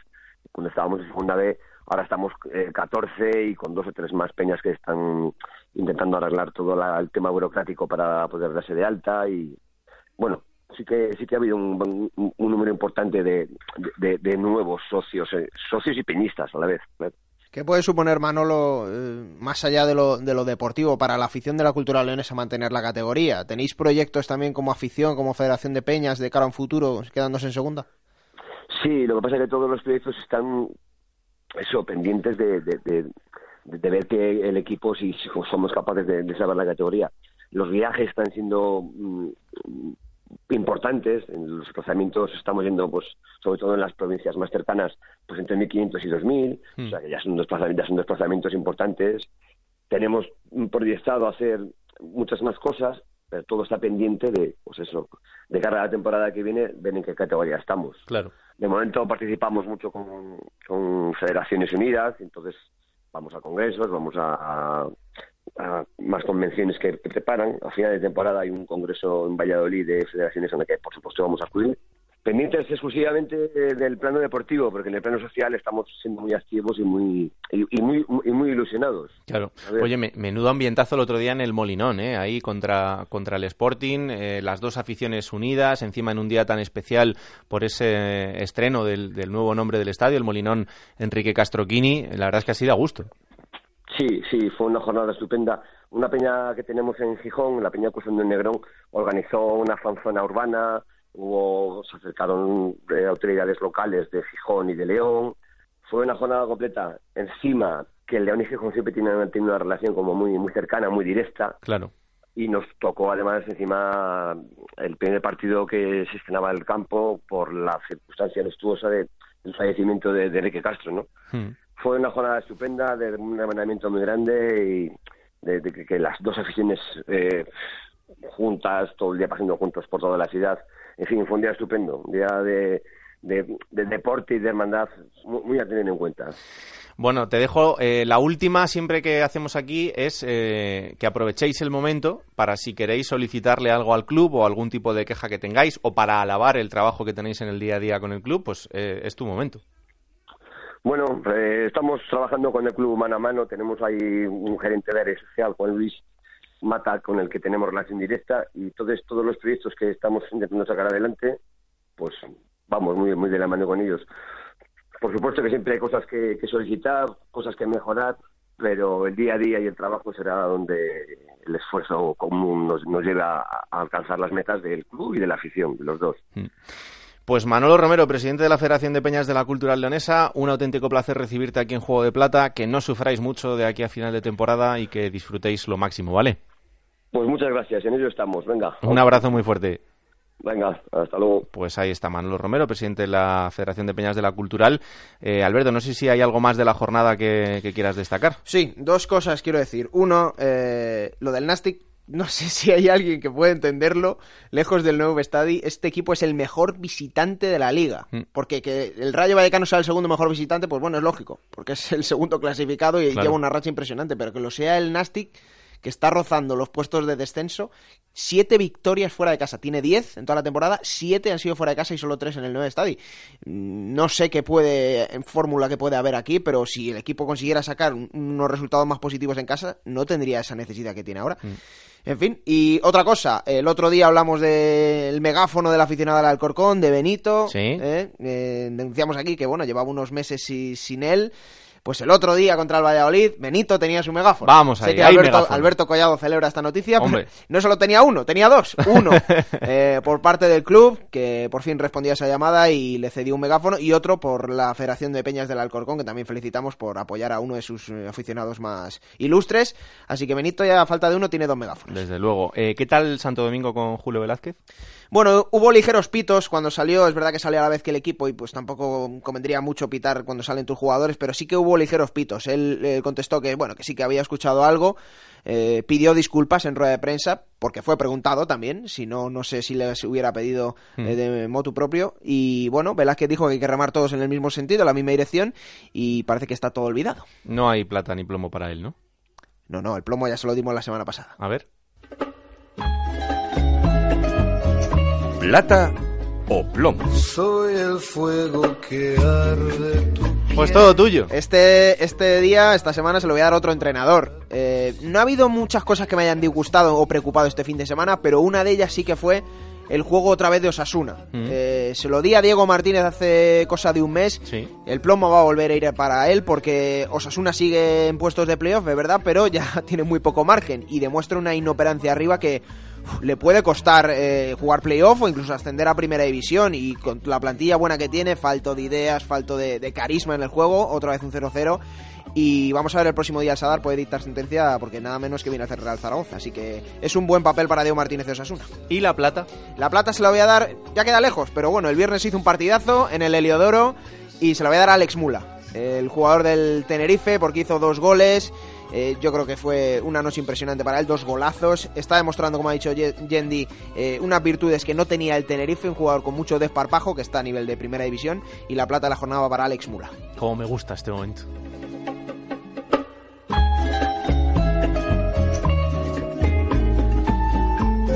Speaker 12: cuando estábamos en segunda B, ahora estamos eh, 14 y con dos o tres más peñas que están intentando arreglar todo la, el tema burocrático para poder darse de alta y bueno, sí que sí que ha habido un, número importante de, de, nuevos socios, eh, socios y peñistas a la vez. ¿eh?
Speaker 3: ¿Qué puede suponer, Manolo, eh, más allá de lo, de lo deportivo, para la afición de la cultura leonesa mantener la categoría? ¿Tenéis proyectos también como afición, como Federación de Peñas, de cara a un futuro, quedándose en segunda?
Speaker 12: Sí, lo que pasa es que todos los proyectos están eso pendientes de, de, de, ver que el equipo, si somos capaces de, de salvar la categoría. Los viajes están siendo mm, importantes, en los desplazamientos estamos yendo, pues, sobre todo en las provincias más cercanas, pues entre 1.500 y 2.000, mm. o sea que ya son, desplazamientos, ya son desplazamientos importantes. Tenemos proyectado hacer muchas más cosas, pero todo está pendiente de, pues eso, de cara a la temporada que viene, ven en qué categoría estamos.
Speaker 1: Claro.
Speaker 12: De momento participamos mucho con, con Federaciones Unidas, entonces vamos a congresos, vamos a, a, a más convenciones que, que, preparan. A final de temporada hay un congreso en Valladolid de federaciones en el que, por supuesto, vamos a acudir. pendientes exclusivamente del plano deportivo, porque en el plano social estamos siendo muy activos y muy y, muy y muy ilusionados.
Speaker 1: Claro. Oye, menudo ambientazo el otro día en el Molinón, ¿eh? ahí contra contra el Sporting, eh, las dos aficiones unidas, encima en un día tan especial por ese estreno del, del nuevo nombre del estadio, el Molinón Enrique Castroquini. La verdad es que ha sido a gusto.
Speaker 12: Sí, sí, fue una jornada estupenda. Una peña que tenemos en Gijón, la Peña Cuestión del Negrón, organizó una fanzona urbana hubo, se acercaron eh, autoridades locales de Gijón y de León. Fue una jornada completa. Encima, que León y Gijón siempre tienen, una relación como muy, muy cercana, muy directa.
Speaker 1: Claro.
Speaker 12: Y nos tocó además encima el primer partido que se estrenaba el campo por la circunstancia lustuosa del fallecimiento de, Enrique Castro, ¿no? Hmm. Fue una jornada estupenda, de un hermanamiento muy grande y de, que, las dos aficiones eh, juntas, todo el día pasando juntos por toda la ciudad, en fin, fue un día estupendo, un día de, deporte y de hermandad muy, a tener en cuenta.
Speaker 1: Bueno, te dejo. Eh, la última, siempre que hacemos aquí, es eh, que aprovechéis el momento para si queréis solicitarle algo al club o algún tipo de queja que tengáis o para alabar el trabajo que tenéis en el día a día con el club, pues eh, es tu momento.
Speaker 12: Bueno, estamos trabajando con el club mano a mano. Tenemos ahí un gerente de área social, Juan Luis, Mata con el que tenemos relación directa y todos, todos los proyectos que estamos intentando sacar adelante, pues vamos muy, muy de la mano con ellos. Por supuesto que siempre hay cosas que, solicitar, cosas que mejorar, pero el día a día y el trabajo será donde el esfuerzo común nos, nos lleva a, alcanzar las metas del club y de la afición, de los dos. Mm.
Speaker 1: Pues Manolo Romero, presidente de la Federación de Peñas de la Cultural Leonesa, un auténtico placer recibirte aquí en Juego de Plata, que no sufráis mucho de aquí a final de temporada y que disfrutéis lo máximo, ¿vale?
Speaker 12: Pues muchas gracias, en ello estamos, venga.
Speaker 1: Un abrazo muy fuerte.
Speaker 12: Venga, hasta luego.
Speaker 1: Pues ahí está Manolo Romero, presidente de la Federación de Peñas de la Cultural. Eh, Alberto, no sé si hay algo más de la jornada que, quieras destacar.
Speaker 3: Sí, dos cosas quiero decir. Uno, eh, lo del Nastic, no sé si hay alguien que pueda entenderlo. Lejos del nuevo estadio, este equipo es el mejor visitante de la liga. Mm. Porque que el Rayo Vallecano sea el segundo mejor visitante, pues bueno, es lógico. Porque es el segundo clasificado y lleva una racha impresionante. Pero que lo sea el Nastic que está rozando los puestos de descenso. Siete victorias fuera de casa. Tiene diez en toda la temporada. Siete han sido fuera de casa y solo tres en el nuevo estadio. No sé qué puede, en fórmula que puede haber aquí, pero si el equipo consiguiera sacar unos resultados más positivos en casa, no tendría esa necesidad que tiene ahora. Mm. En fin, y otra cosa, el otro día hablamos del megáfono del aficionado al Alcorcón, de Benito.
Speaker 1: Sí.
Speaker 3: ¿eh? Eh, denunciamos aquí que, bueno, llevaba unos meses sin él. Pues el otro día contra el Valladolid, Benito tenía su megáfono.
Speaker 1: Vamos ahí,
Speaker 3: sé que Alberto, Collado celebra esta noticia. no solo tenía uno, tenía dos. Uno eh, por parte del club, que por fin respondió a esa llamada y le cedió un megáfono. Y otro por la Federación de Peñas del Alcorcón, que también felicitamos por apoyar a uno de sus eh, aficionados más ilustres. Así que Benito, ya a falta de uno, tiene dos megáfonos.
Speaker 1: Desde luego. Eh, ¿Qué tal Santo Domingo con Julio Velázquez?
Speaker 3: Bueno, hubo ligeros pitos cuando salió, es verdad que salió a la vez que el equipo y pues tampoco convendría mucho pitar cuando salen tus jugadores, pero sí que hubo ligeros pitos. Él eh, contestó que, bueno, que sí que había escuchado algo, eh, pidió disculpas en rueda de prensa, porque fue preguntado también, si no, no sé si les hubiera pedido hmm. eh, de motu propio, y bueno, Velázquez dijo que hay que remar todos en el mismo sentido, en la misma dirección, y parece que está todo olvidado.
Speaker 1: No hay plata ni plomo para él, ¿no?
Speaker 3: No, no, el plomo ya se lo dimos la semana pasada.
Speaker 1: A ver.
Speaker 2: Plata o plomo.
Speaker 13: Soy el fuego que arde
Speaker 1: Pues todo tuyo.
Speaker 3: Este, este día, esta semana, se lo voy a dar a otro entrenador. Eh, no ha habido muchas cosas que me hayan disgustado o preocupado este fin de semana, pero una de ellas sí que fue el juego otra vez de Osasuna. Mm. Eh, se lo di a Diego Martínez hace cosa de un mes. El plomo va a volver a ir para él porque Osasuna sigue en puestos de playoff, es verdad, pero ya tiene muy poco margen y demuestra una inoperancia arriba que le puede costar eh, jugar playoff o incluso ascender a primera división y con la plantilla buena que tiene, falto de ideas, falto de, carisma en el juego, otra vez un 0-0 y vamos a ver el próximo día el Sadar puede dictar sentencia porque nada menos que viene a hacer Real Zaragoza, así que es un buen papel para Diego Martínez de Osasuna.
Speaker 1: ¿Y la plata?
Speaker 3: La plata se la voy a dar, ya queda lejos, pero bueno, el viernes hizo un partidazo en el Heliodoro y se la voy a dar a Alex Mula, el jugador del Tenerife porque hizo dos goles eh, yo creo que fue una noche impresionante para él, dos golazos. Está demostrando, como ha dicho Yendi, eh, unas virtudes que no tenía el Tenerife, un jugador con mucho desparpajo que está a nivel de primera división. Y la plata de la jornada para Alex Mura.
Speaker 1: Como me gusta este momento.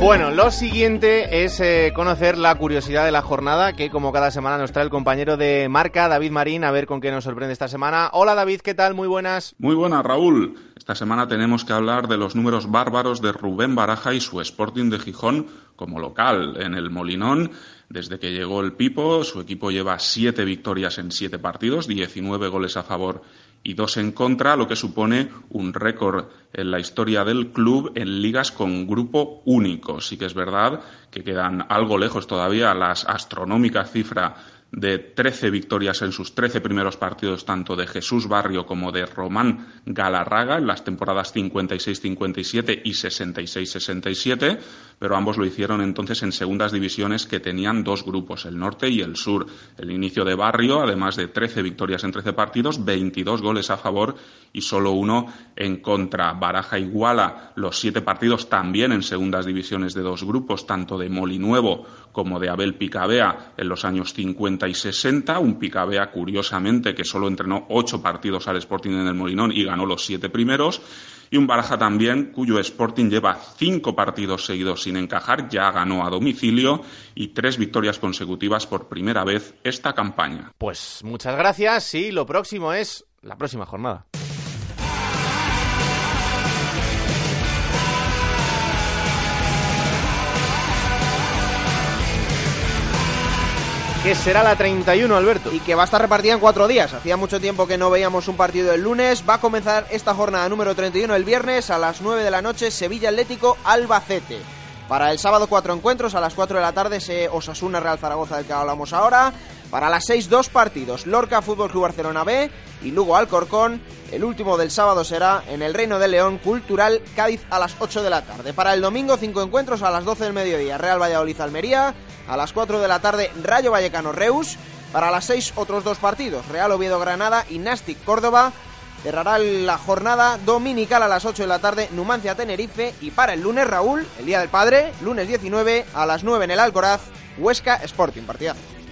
Speaker 1: Bueno, lo siguiente es eh, conocer la curiosidad de la jornada que como cada semana nos trae el compañero de marca, David Marín, a ver con qué nos sorprende esta semana. Hola David, ¿qué tal? Muy buenas.
Speaker 14: Muy buenas, Raúl. Esta semana tenemos que hablar de los números bárbaros de Rubén Baraja y su Sporting de Gijón como local en el Molinón. Desde que llegó el Pipo, su equipo lleva siete victorias en siete partidos, 19 goles a favor y dos en contra, lo que supone un récord en la historia del club en ligas con grupo único. Sí que es verdad que quedan algo lejos todavía las astronómicas cifras de 13 victorias en sus 13 primeros partidos, tanto de Jesús Barrio como de Román Galarraga, en las temporadas 56-57 y 66-67, pero ambos lo hicieron entonces en segundas divisiones que tenían dos grupos, el norte y el sur. El inicio de Barrio, además de 13 victorias en 13 partidos, 22 goles a favor y solo uno en contra. Baraja iguala los siete partidos también en segundas divisiones de dos grupos, tanto de Molinuevo como de Abel Picabea en los años 50 y 60. Un Picabea, curiosamente, que solo entrenó ocho partidos al Sporting en el Molinón y ganó los siete primeros. Y un Baraja también, cuyo Sporting lleva cinco partidos seguidos sin encajar, ya ganó a domicilio y tres victorias consecutivas por primera vez esta campaña.
Speaker 1: Pues muchas gracias y lo próximo es la próxima jornada. Que será la 31, Alberto.
Speaker 3: Y que va a estar repartida en cuatro días. Hacía mucho tiempo que no veíamos un partido el lunes. Va a comenzar esta jornada número 31 el viernes a las 9 de la noche, Sevilla Atlético Albacete. Para el sábado cuatro encuentros, a las 4 de la tarde se Osasuna Real Zaragoza del que hablamos ahora. Para las 6 dos partidos, Lorca Fútbol Club Barcelona B y Lugo Alcorcón. El último del sábado será en el Reino de León Cultural Cádiz a las 8 de la tarde. Para el domingo cinco encuentros a las 12 del mediodía, Real Valladolid Almería. A las 4 de la tarde, Rayo Vallecano Reus. Para las 6 otros dos partidos, Real Oviedo Granada y Nastic Córdoba. Cerrará la jornada dominical a las 8 de la tarde, Numancia Tenerife. Y para el lunes, Raúl, el Día del Padre, lunes 19 a las 9 en el Alcoraz, Huesca Sporting, partidazo.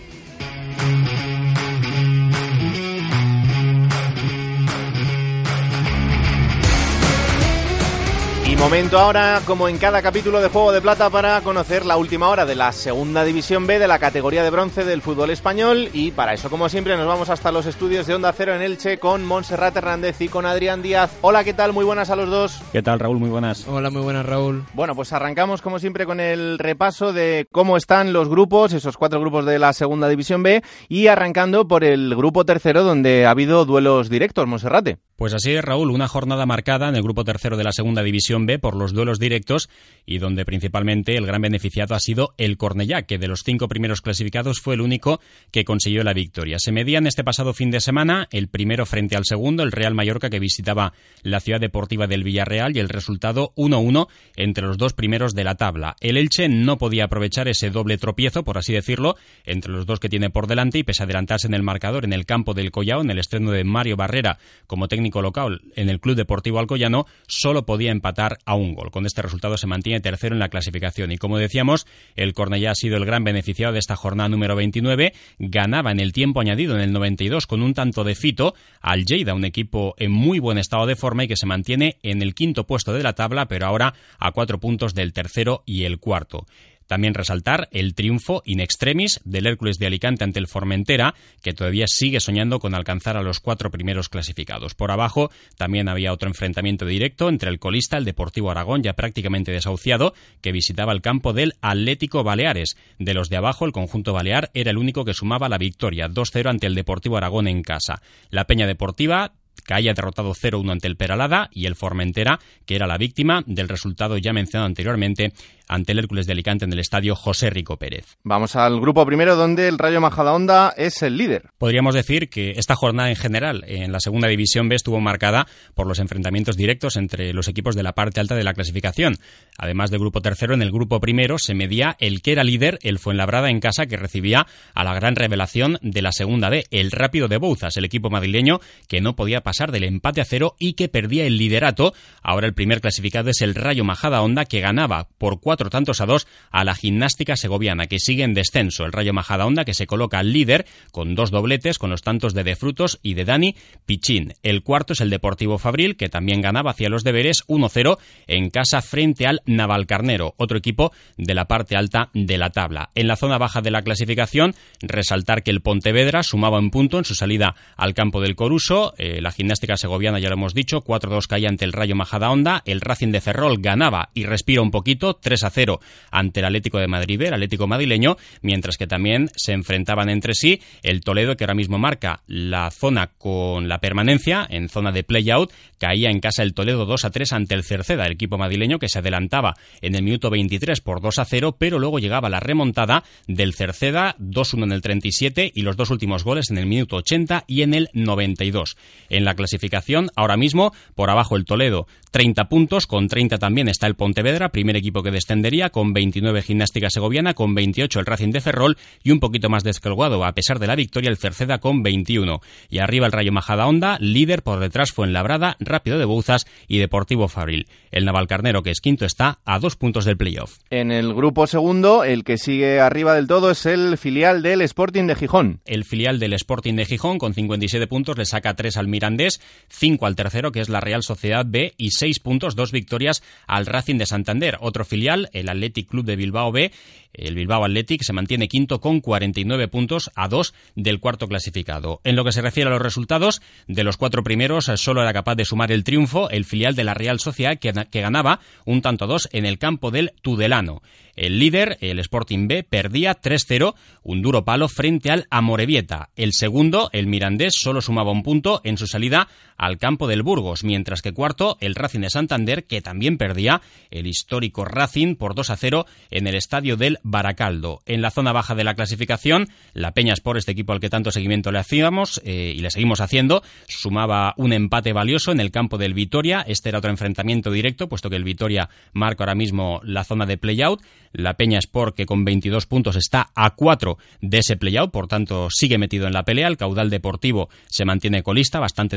Speaker 1: Momento ahora, como en cada capítulo de Juego de Plata, para conocer la última hora de la Segunda División B de la categoría de bronce del fútbol español. Y para eso, como siempre, nos vamos hasta los estudios de Onda Cero en Elche con Montserrat Hernández y con Adrián Díaz. Hola, ¿qué tal? Muy buenas a los dos.
Speaker 15: ¿Qué tal, Raúl? Muy buenas.
Speaker 16: Hola, muy buenas, Raúl.
Speaker 1: Bueno, pues arrancamos, como siempre, con el repaso de cómo están los grupos, esos cuatro grupos de la Segunda División B, y arrancando por el grupo tercero, donde ha habido duelos directos, Monserrate.
Speaker 15: Pues así es, Raúl, una jornada marcada en el grupo tercero de la Segunda División B por los duelos directos y donde principalmente el gran beneficiado ha sido el Cornellá, que de los cinco primeros clasificados fue el único que consiguió la victoria. Se medían este pasado fin de semana el primero frente al segundo, el Real Mallorca, que visitaba la ciudad deportiva del Villarreal, y el resultado 1-1 entre los dos primeros de la tabla. El Elche no podía aprovechar ese doble tropiezo, por así decirlo, entre los dos que tiene por delante y pese a adelantarse en el marcador en el campo del Collao, en el estreno de Mario Barrera como técnico local en el Club Deportivo Alcoyano, solo podía empatar a un gol. Con este resultado se mantiene tercero en la clasificación y como decíamos, el Cornellá ha sido el gran beneficiado de esta jornada número 29, ganaba en el tiempo añadido en el 92 con un tanto de Fito al Lleida, un equipo en muy buen estado de forma y que se mantiene en el quinto puesto de la tabla, pero ahora a cuatro puntos del tercero y el cuarto. También resaltar el triunfo in extremis del Hércules de Alicante ante el Formentera, que todavía sigue soñando con alcanzar a los cuatro primeros clasificados. Por abajo también había otro enfrentamiento directo entre el colista, el Deportivo Aragón, ya prácticamente desahuciado, que visitaba el campo del Atlético Baleares. De los de abajo, el conjunto balear era el único que sumaba la victoria, 2-0 ante el Deportivo Aragón en casa. La Peña Deportiva que haya derrotado 0-1 ante el Peralada y el Formentera, que era la víctima del resultado ya mencionado anteriormente ante el Hércules de Alicante en el estadio José Rico Pérez.
Speaker 1: Vamos al grupo primero donde el Rayo Majadahonda es el líder.
Speaker 15: Podríamos decir que esta jornada en general en la segunda división B estuvo marcada por los enfrentamientos directos entre los equipos de la parte alta de la clasificación. Además del grupo tercero, en el grupo primero se medía el que era líder, el Fuenlabrada en casa, que recibía a la gran revelación de la segunda D, el Rápido de Bouzas, el equipo madrileño que no podía pasar del empate a cero y que perdía el liderato. Ahora el primer clasificado es el Rayo Majada Onda que ganaba por cuatro tantos a dos a la gimnástica segoviana que sigue en descenso. El Rayo Majada Onda que se coloca al líder con dos dobletes con los tantos de De Frutos y de Dani Pichín. El cuarto es el Deportivo Fabril que también ganaba hacia los deberes 1-0 en casa frente al Navalcarnero, otro equipo de la parte alta de la tabla. En la zona baja de la clasificación, resaltar que el Pontevedra sumaba un punto en su salida al campo del Coruso. Eh, gimnástica segoviana, ya lo hemos dicho, 4-2 caía ante el Rayo Majadahonda. El Racing de Ferrol ganaba y respira un poquito, 3-0 ante el Atlético de Madrid, el Atlético madrileño, mientras que también se enfrentaban entre sí el Toledo, que ahora mismo marca la zona con la permanencia, en zona de play-out, caía en casa el Toledo 2-3 ante el Cerceda, el equipo madrileño que se adelantaba en el minuto 23 por 2-0, pero luego llegaba la remontada del Cerceda 2-1 en el 37 y los dos últimos goles en el minuto 80 y en el 92. En la clasificación, ahora mismo, por abajo el Toledo, 30 puntos, con 30 también está el Pontevedra, primer equipo que descendería, con 29 Gimnástica Segoviana, con 28 el Racing de Ferrol y un poquito más descolgado, a pesar de la victoria, el Cerceda con 21. Y arriba el Rayo Majada Onda, líder por detrás fue en Labrada, Rápido de Bouzas y Deportivo Fabril. El Navalcarnero, que es quinto, está a dos puntos del playoff.
Speaker 1: En el grupo segundo, el que sigue arriba del todo es el filial del Sporting de Gijón.
Speaker 15: El filial del Sporting de Gijón, con 57 puntos, le saca 3 al Mirandés, 5 al tercero, que es la Real Sociedad B, y 6 puntos, dos victorias al Racing de Santander. Otro filial, el Athletic Club de Bilbao B, el Bilbao Athletic se mantiene quinto con 49 puntos a 2 del cuarto clasificado. En lo que se refiere a los resultados, de los cuatro primeros solo era capaz de sumar el triunfo el filial de la Real Sociedad que, que ganaba un tanto a dos en el campo del Tudelano. El líder, el Sporting B, perdía 3-0, un duro palo frente al Amorebieta. El segundo, el Mirandés, solo sumaba un punto en su salida al campo del Burgos, mientras que cuarto, el Racing de Santander, que también perdía el histórico Racing por 2-0 en el estadio del Baracaldo. En la zona baja de la clasificación, la Peña Sport, este equipo al que tanto seguimiento le hacíamos eh, y le seguimos haciendo, sumaba un empate valioso en el campo del Vitoria. Este era otro enfrentamiento directo, puesto que el Vitoria marca ahora mismo la zona de playout. La Peña Sport, que con 22 puntos está a 4 de ese playout, por tanto sigue metido en la pelea. El caudal deportivo se mantiene colista, bastante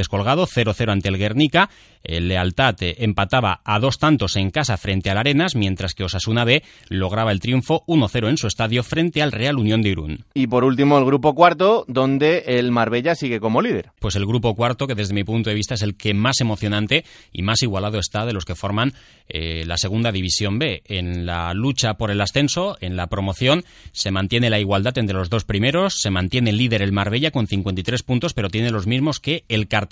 Speaker 15: descolgado, 0-0 ante el Guernica. El Lealtad eh, empataba a dos tantos en casa frente al Arenas, mientras que Osasuna B lograba el triunfo 1-0 en su estadio frente al Real Unión de Irún.
Speaker 1: Y por último, el grupo cuarto, donde el Marbella sigue como líder.
Speaker 15: Pues el grupo cuarto, que desde mi punto de vista es el que más emocionante y más igualado está de los que forman eh, la segunda división B. En la lucha por el ascenso, en la promoción, se mantiene la igualdad entre los dos primeros, se mantiene líder el Marbella con 53 puntos, pero tiene los mismos que el Cartagena.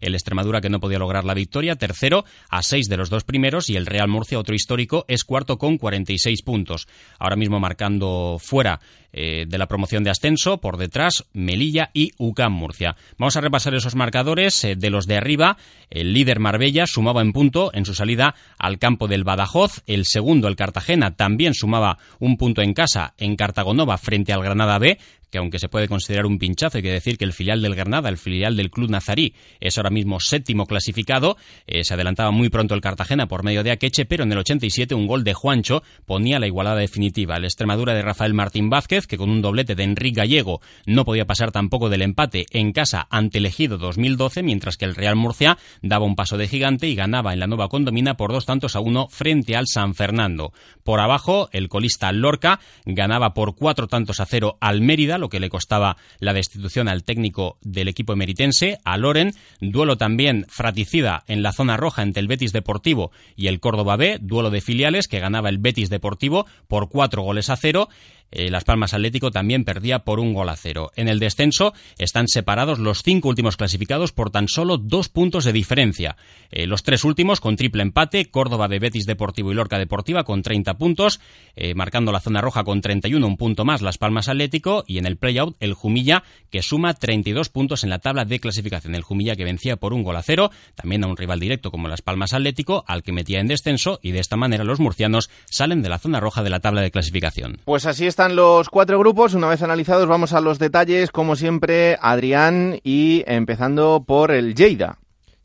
Speaker 15: El Extremadura que no podía lograr la victoria, tercero a 6 de los dos primeros y el Real Murcia, otro histórico, es cuarto con 46 puntos. Ahora mismo marcando fuera eh, de la promoción de ascenso, por detrás Melilla y UCAM Murcia. Vamos a repasar esos marcadores eh, de los de arriba. El líder Marbella sumaba en punto en su salida al campo del Badajoz. El segundo, el Cartagena, también sumaba un punto en casa en Cartagonova frente al Granada B que aunque se puede considerar un pinchazo, hay que decir que el filial del Granada, el filial del Club Nazarí, es ahora mismo séptimo clasificado. Eh, se adelantaba muy pronto el Cartagena por medio de Akeche, pero en el 87 un gol de Juancho ponía la igualada definitiva. El Extremadura de Rafael Martín Vázquez, que con un doblete de Enrique Gallego no podía pasar tampoco del empate en casa ante el Ejido 2012, mientras que el Real Murcia daba un paso de gigante y ganaba en la nueva condomina por dos tantos a uno frente al San Fernando. Por abajo, el colista Lorca ganaba por cuatro tantos a cero al Mérida, lo que le costaba la destitución al técnico del equipo emeritense, a Loren, duelo también fraticida en la zona roja entre el Betis Deportivo y el Córdoba B, duelo de filiales que ganaba el Betis Deportivo por cuatro goles a cero eh, Las Palmas Atlético también perdía por un gol a cero. En el descenso están separados los cinco últimos clasificados por tan solo dos puntos de diferencia. Eh, los tres últimos con triple empate, Córdoba de Betis Deportivo y Lorca Deportiva con 30 puntos, eh, marcando la zona roja con 31, un punto más Las Palmas Atlético y en el playout el Jumilla que suma 32 puntos en la tabla de clasificación. El Jumilla que vencía por un gol a cero, también a un rival directo como Las Palmas Atlético, al que metía en descenso y de esta manera los murcianos salen de la zona roja de la tabla de clasificación.
Speaker 1: Pues así está están los cuatro grupos. Una vez analizados, vamos a los detalles, como siempre, Adrián, y empezando por el Lleida.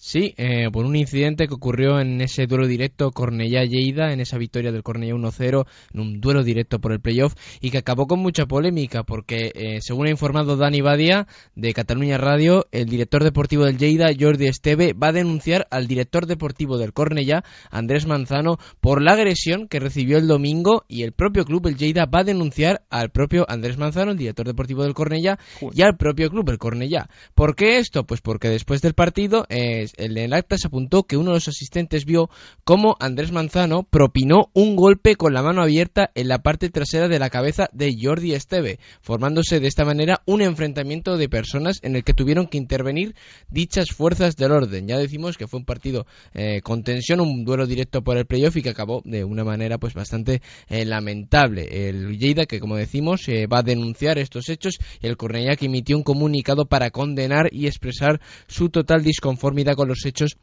Speaker 16: Sí, eh, por un incidente que ocurrió en ese duelo directo Cornellá-Lleida, en esa victoria del Cornellá 1-0, en un duelo directo por el playoff, y que acabó con mucha polémica, porque eh, según ha informado Dani Badia de Cataluña Radio, el director deportivo del Lleida, Jordi Esteve, va a denunciar al director deportivo del Cornellá, Andrés Manzano, por la agresión que recibió el domingo, y el propio club, el Lleida, va a denunciar al propio Andrés Manzano, el director deportivo del Cornellá, y al propio club, el Cornellá. ¿Por qué esto? Pues porque después del partido... Eh, en el acta se apuntó que uno de los asistentes vio cómo Andrés Manzano propinó un golpe con la mano abierta en la parte trasera de la cabeza de Jordi Esteve, formándose de esta manera un enfrentamiento de personas en el que tuvieron que intervenir dichas fuerzas del orden. Ya decimos que fue un partido eh, con tensión, un duelo directo por el playoff y que acabó de una manera pues bastante eh, lamentable. El Lleida, que como decimos, eh, va a denunciar estos hechos y el Cornellá que emitió un comunicado para condenar y expresar su total disconformidad con los hechos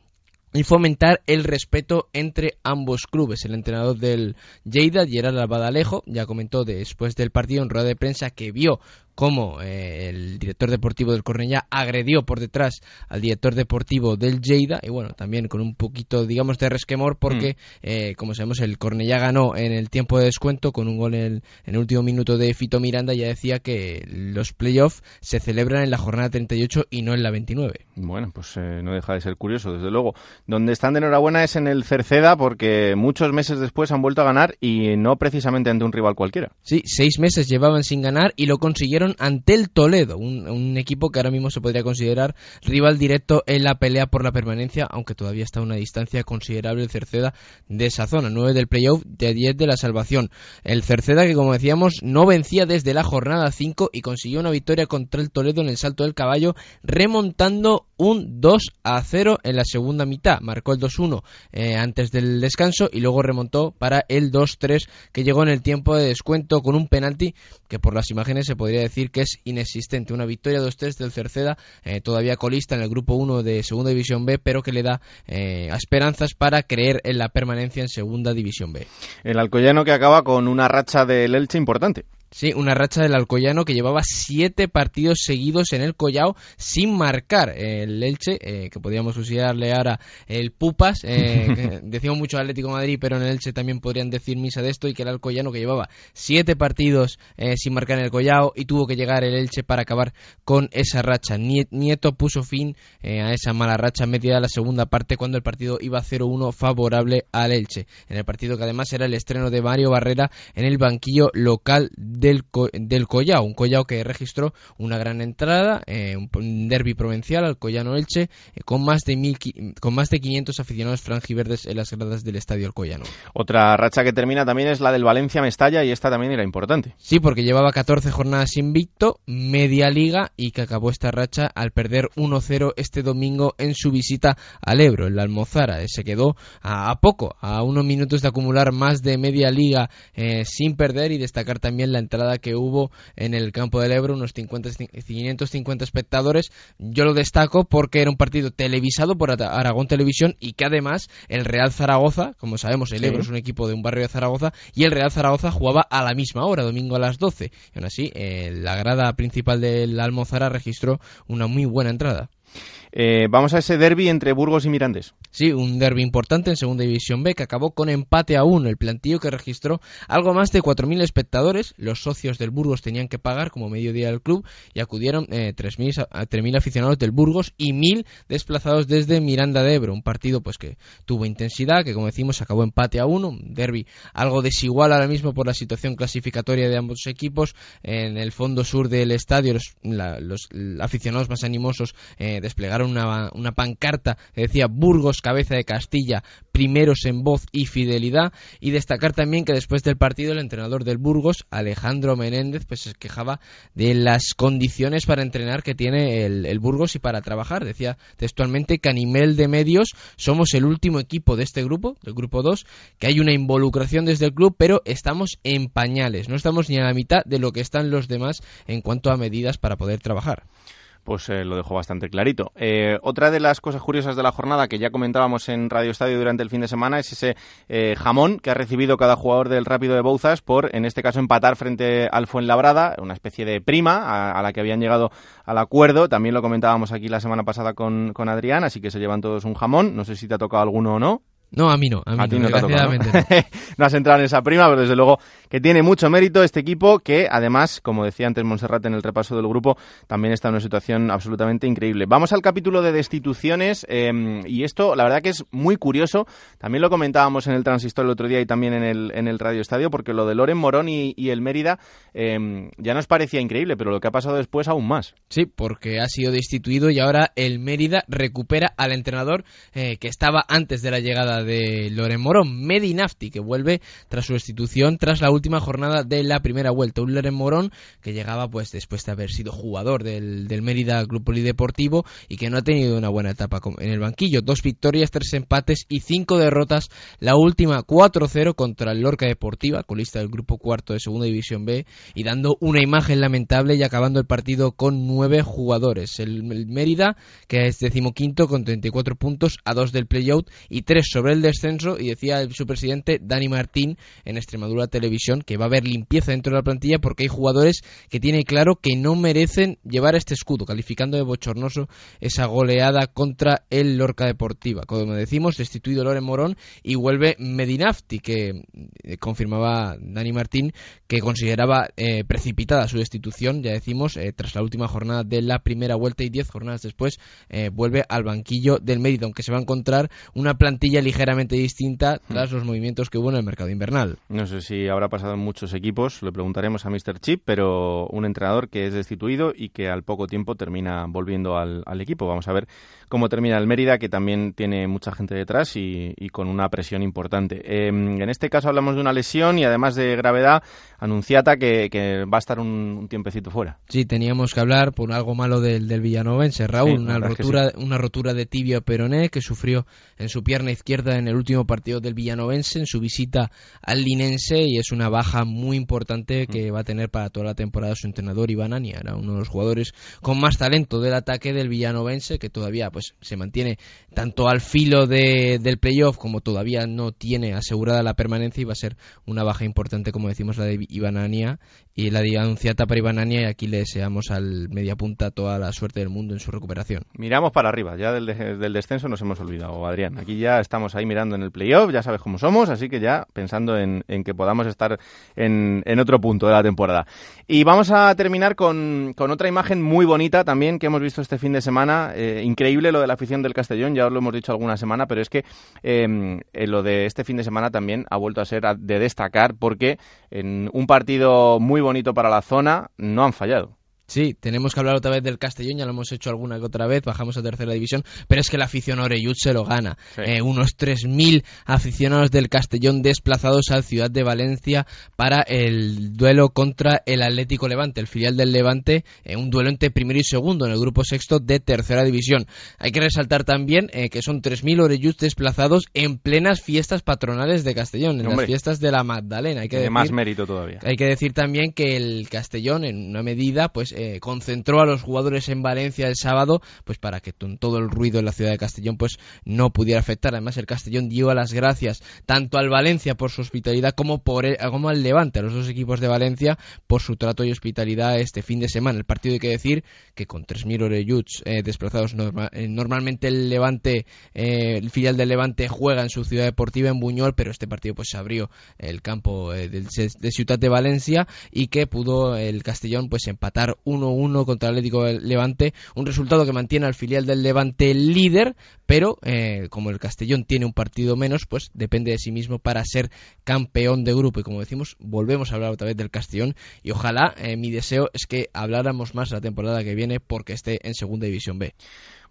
Speaker 16: y fomentar el respeto entre ambos clubes. El entrenador del Lleida, Gerard Albadalejo, ya comentó después del partido en rueda de prensa que vio cómo eh, el director deportivo del Cornellá agredió por detrás al director deportivo del Lleida y bueno, también con un poquito, digamos, de resquemor porque, mm. eh, como sabemos, el Cornellá ganó en el tiempo de descuento con un gol en el, último minuto de Fito Miranda, ya decía que los playoffs se celebran en la jornada 38 y no en la 29.
Speaker 1: Bueno, pues eh, no deja de ser curioso, desde luego. Donde están de enhorabuena es en el Cerceda porque muchos meses después han vuelto a ganar y no precisamente ante un rival cualquiera.
Speaker 16: Sí, seis meses llevaban sin ganar y lo consiguieron ante el Toledo, un, equipo que ahora mismo se podría considerar rival directo en la pelea por la permanencia, aunque todavía está a una distancia considerable el Cerceda de esa zona, 9 del playoff, de 10 de la salvación. El Cerceda que, como decíamos, no vencía desde la jornada 5 y consiguió una victoria contra el Toledo en el salto del caballo, remontando un 2 a 0 en la segunda mitad. Marcó el 2-1 eh, antes del descanso y luego remontó para el 2-3 que llegó en el tiempo de descuento con un penalti que por las imágenes se podría decir que es inexistente. Una victoria 2-3 del Cerceda, eh, todavía colista en el grupo 1 de Segunda División B, pero que le da eh, esperanzas para creer en la permanencia en Segunda División B.
Speaker 1: El Alcoyano que acaba con una racha del Elche importante.
Speaker 16: Sí, una racha del Alcoyano que llevaba siete partidos seguidos en el Collao sin marcar. El Elche, eh, que podríamos usarle ahora el Pupas, eh, decíamos mucho Atlético Madrid, pero en el Elche también podrían decir misa de esto, y que el Alcoyano que llevaba siete partidos eh, sin marcar en el Collao y tuvo que llegar el Elche para acabar con esa racha. Nieto puso fin a esa mala racha media de la segunda parte cuando el partido iba 0-1 favorable al Elche. En el partido que además era el estreno de Mario Barrera en el banquillo local del, del Collao, un Collao que registró una gran entrada, eh, un derby provincial al Collano Elche, eh, con, más de mil, con más de 500 aficionados franjiverdes en las gradas del estadio Alcoyano.
Speaker 1: Otra racha que termina también es la del Valencia Mestalla y esta también era importante.
Speaker 16: Sí, porque llevaba 14 jornadas invicto, media liga y que acabó esta racha al perder 1-0 este domingo en su visita al Ebro, en la Almozara. Eh, se quedó a, poco, a unos minutos de acumular más de media liga sin perder y destacar también la entrada que hubo en el campo del Ebro, unos 50, 550 espectadores. Yo lo destaco porque era un partido televisado por Aragón Televisión y que además el Real Zaragoza, como sabemos, el Ebro es un equipo de un barrio de Zaragoza, y el Real Zaragoza jugaba a la misma hora, domingo a las 12. Y aún así, eh, la grada principal del Almozara registró una muy buena entrada.
Speaker 1: Eh, vamos a ese derby entre Burgos y Mirandes.
Speaker 16: Sí, un derby importante en Segunda División B que acabó con empate a uno. El plantillo que registró algo más de 4.000 espectadores. Los socios del Burgos tenían que pagar como mediodía del club y acudieron eh, 3.000 aficionados del Burgos y 1.000 desplazados desde Miranda de Ebro. Un partido pues que tuvo intensidad, que como decimos acabó empate a uno. Un derby algo desigual ahora mismo por la situación clasificatoria de ambos equipos. En el fondo sur del estadio los, aficionados más animosos eh, desplegaron una, una pancarta que decía Burgos, cabeza de Castilla, primeros en voz y fidelidad. Y destacar también que después del partido el entrenador del Burgos, Alejandro Menéndez, pues se quejaba de las condiciones para entrenar que tiene el, el Burgos y para trabajar. Decía textualmente que a nivel de medios somos el último equipo de este grupo, del grupo 2, que hay una involucración desde el club, pero estamos en pañales. No estamos ni a la mitad de lo que están los demás en cuanto a medidas para poder trabajar.
Speaker 1: Pues eh, lo dejó bastante clarito. Eh, otra de las cosas curiosas de la jornada que ya comentábamos en Radio Estadio durante el fin de semana es ese eh, jamón que ha recibido cada jugador del Rápido de Bouzas por, en este caso, empatar frente al Fuenlabrada, una especie de prima a, la que habían llegado al acuerdo. También lo comentábamos aquí la semana pasada con, con Adrián, así que se llevan todos un jamón. No sé si te ha tocado alguno o no.
Speaker 16: No, a mí no, a mí no,
Speaker 1: ¿no? has entrado en esa prima, pero desde luego que tiene mucho mérito este equipo que además, como decía antes Monserrat en el repaso del grupo, también está en una situación absolutamente increíble. Vamos al capítulo de destituciones em, y esto la verdad que es muy curioso. También lo comentábamos en el transistor el otro día y también en el, en el Radio Estadio porque lo de Loren Morón y, el Mérida em, ya nos parecía increíble, pero lo que ha pasado después aún más.
Speaker 16: Sí, porque ha sido destituido y ahora el Mérida recupera al entrenador eh, que estaba antes de la llegada de Loren Morón, Medinafti, que vuelve tras su destitución tras la última jornada de la primera vuelta. Un Loren Morón que llegaba pues después de haber sido jugador del, del Mérida Club Polideportivo y que no ha tenido una buena etapa en el banquillo. Dos victorias, tres empates y cinco derrotas. La última 4-0 contra el Lorca Deportiva, colista del grupo cuarto de Segunda División B, y dando una imagen lamentable y acabando el partido con nueve jugadores. El, Mérida, que es decimoquinto con 34 puntos a dos del playout y tres sobre el descenso y decía su presidente Dani Martín en Extremadura Televisión que va a haber limpieza dentro de la plantilla porque hay jugadores que tiene claro que no merecen llevar este escudo, calificando de bochornoso esa goleada contra el Lorca Deportiva. Como decimos, destituido Loren Morón y vuelve Medinafti, que eh, confirmaba Dani Martín que consideraba eh, precipitada su destitución, ya decimos, eh, tras la última jornada de la primera vuelta y diez jornadas después vuelve al banquillo del Mérida, aunque se va a encontrar una plantilla ligera ligeramente distinta hmm. tras los movimientos que hubo en el mercado invernal.
Speaker 1: No sé si habrá pasado en muchos equipos, le preguntaremos a Mr. Chip, pero un entrenador que es destituido y que al poco tiempo termina volviendo al, equipo. Vamos a ver cómo termina el Mérida, que también tiene mucha gente detrás y, con una presión importante. Em, en este caso hablamos de una lesión y además de gravedad, anunciata que, va a estar un, tiempecito fuera.
Speaker 16: Sí, teníamos que hablar por algo malo del, del Villanovense, Raúl, una, rotura, una rotura de tibia peroné que sufrió en su pierna izquierda en el último partido del Villanovense en su visita al Linense y es una baja muy importante que va a tener para toda la temporada su entrenador Iván Ania, era uno de los jugadores con más talento del ataque del Villanovense que todavía pues se mantiene tanto al filo de, del playoff como todavía no tiene asegurada la permanencia y va a ser una baja importante como decimos la de Iván Ania y la de anunciata para Iván Ania y aquí le deseamos al mediapunta toda la suerte del mundo en su recuperación.
Speaker 1: Miramos para arriba, ya del, del descenso nos hemos olvidado, Adrián. Aquí ya estamos ahí mirando en el playoff, ya sabes cómo somos, así que ya pensando en, que podamos estar en, otro punto de la temporada. Y vamos a terminar con, otra imagen muy bonita también que hemos visto este fin de semana. Eh, increíble lo de la afición del Castellón, ya os lo hemos dicho alguna semana, pero es que em, eh, lo de este fin de semana también ha vuelto a ser de destacar porque en un partido muy bonito para la zona no han fallado.
Speaker 16: Sí, tenemos que hablar otra vez del Castellón, ya lo hemos hecho alguna que otra vez, bajamos a tercera división, pero es que la afición Oreyud se lo gana. Eh, unos 3.000 aficionados del Castellón desplazados a Ciudad de Valencia para el duelo contra el Atlético Levante, el filial del Levante, eh, un duelo entre primero y segundo en el grupo sexto de tercera división. Hay que resaltar también eh, que son 3.000 Oreyud desplazados en plenas fiestas patronales de Castellón, en las fiestas de la Magdalena. Hay que
Speaker 1: más mérito todavía.
Speaker 16: Hay que decir también que el Castellón, en una medida, pues eh, concentró a los jugadores en Valencia el sábado, pues para que todo el ruido en la ciudad de Castellón pues no pudiera afectar. Además el Castellón dio las gracias tanto al Valencia por su hospitalidad como por como al Levante, a los dos equipos de Valencia por su trato y hospitalidad este fin de semana. El partido hay que decir que con 3.000 Oreyuts eh, desplazados eh, normalmente el Levante, el filial del Levante juega en su ciudad deportiva en Buñol, pero este partido pues se abrió el campo de, de Ciudad de Valencia y que pudo el Castellón pues empatar 1-1 contra el Atlético Levante, un resultado que mantiene al filial del Levante líder, pero eh, como el Castellón tiene un partido menos, pues depende de sí mismo para ser campeón de grupo. Y como decimos, volvemos a hablar otra vez del Castellón y ojalá eh, mi deseo es que habláramos más la temporada que viene porque esté en Segunda División B.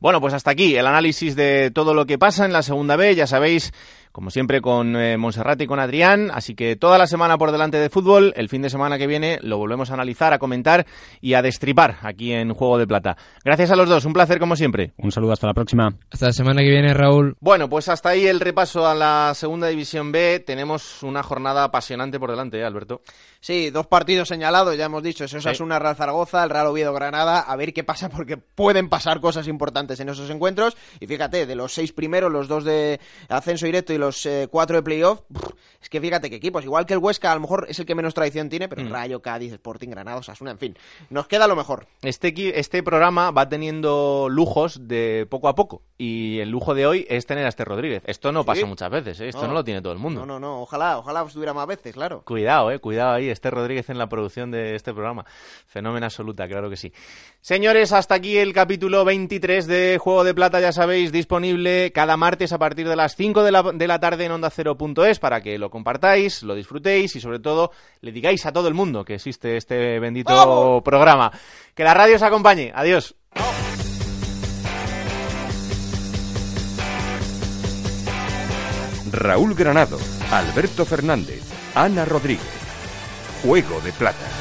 Speaker 1: Bueno, pues hasta aquí el análisis de todo lo que pasa en la segunda B. Ya sabéis como siempre con eh, Monserrat y con Adrián, así que toda la semana por delante de fútbol, el fin de semana que viene lo volvemos a analizar, a comentar y a destripar aquí en Juego de Plata. Gracias a los dos, un placer como siempre.
Speaker 15: Un saludo, hasta la próxima.
Speaker 16: Hasta la semana que viene, Raúl.
Speaker 1: Bueno, pues hasta ahí el repaso a la segunda división B. Tenemos una jornada apasionante por delante, ¿eh, Alberto.
Speaker 3: Sí, dos partidos señalados, ya hemos dicho, eso es una Real Zaragoza, el Real Oviedo Granada, a ver qué pasa porque pueden pasar cosas importantes en esos encuentros y fíjate, de los seis primeros, los dos de ascenso directo y los eh, cuatro de playoff, es que fíjate qué equipos, igual que el Huesca a lo mejor es el que menos tradición tiene, pero
Speaker 1: Mm.
Speaker 3: Rayo, Cádiz, Sporting, Granada, Osasuna, en fin, nos queda lo mejor.
Speaker 1: Este, este programa va teniendo lujos de poco a poco y el lujo de hoy es tener a este Rodríguez. Esto no pasa muchas veces, ¿eh? esto no. lo tiene todo el mundo.
Speaker 3: No, no, no, ojalá, ojalá estuviera más veces, claro.
Speaker 1: Cuidado, eh, cuidado ahí, este Rodríguez en la producción de este programa. Fenómeno absoluta, claro que sí. Señores, hasta aquí el capítulo 23 de Juego de Plata, ya sabéis, disponible cada martes a partir de las 5 de la, de la tarde en onda0.es para que lo compartáis, lo disfrutéis y sobre todo le digáis a todo el mundo que existe este bendito programa. Que la radio os acompañe. Adiós.
Speaker 2: Raúl Granado, Alberto Fernández, Ana Rodríguez. Juego de Plata.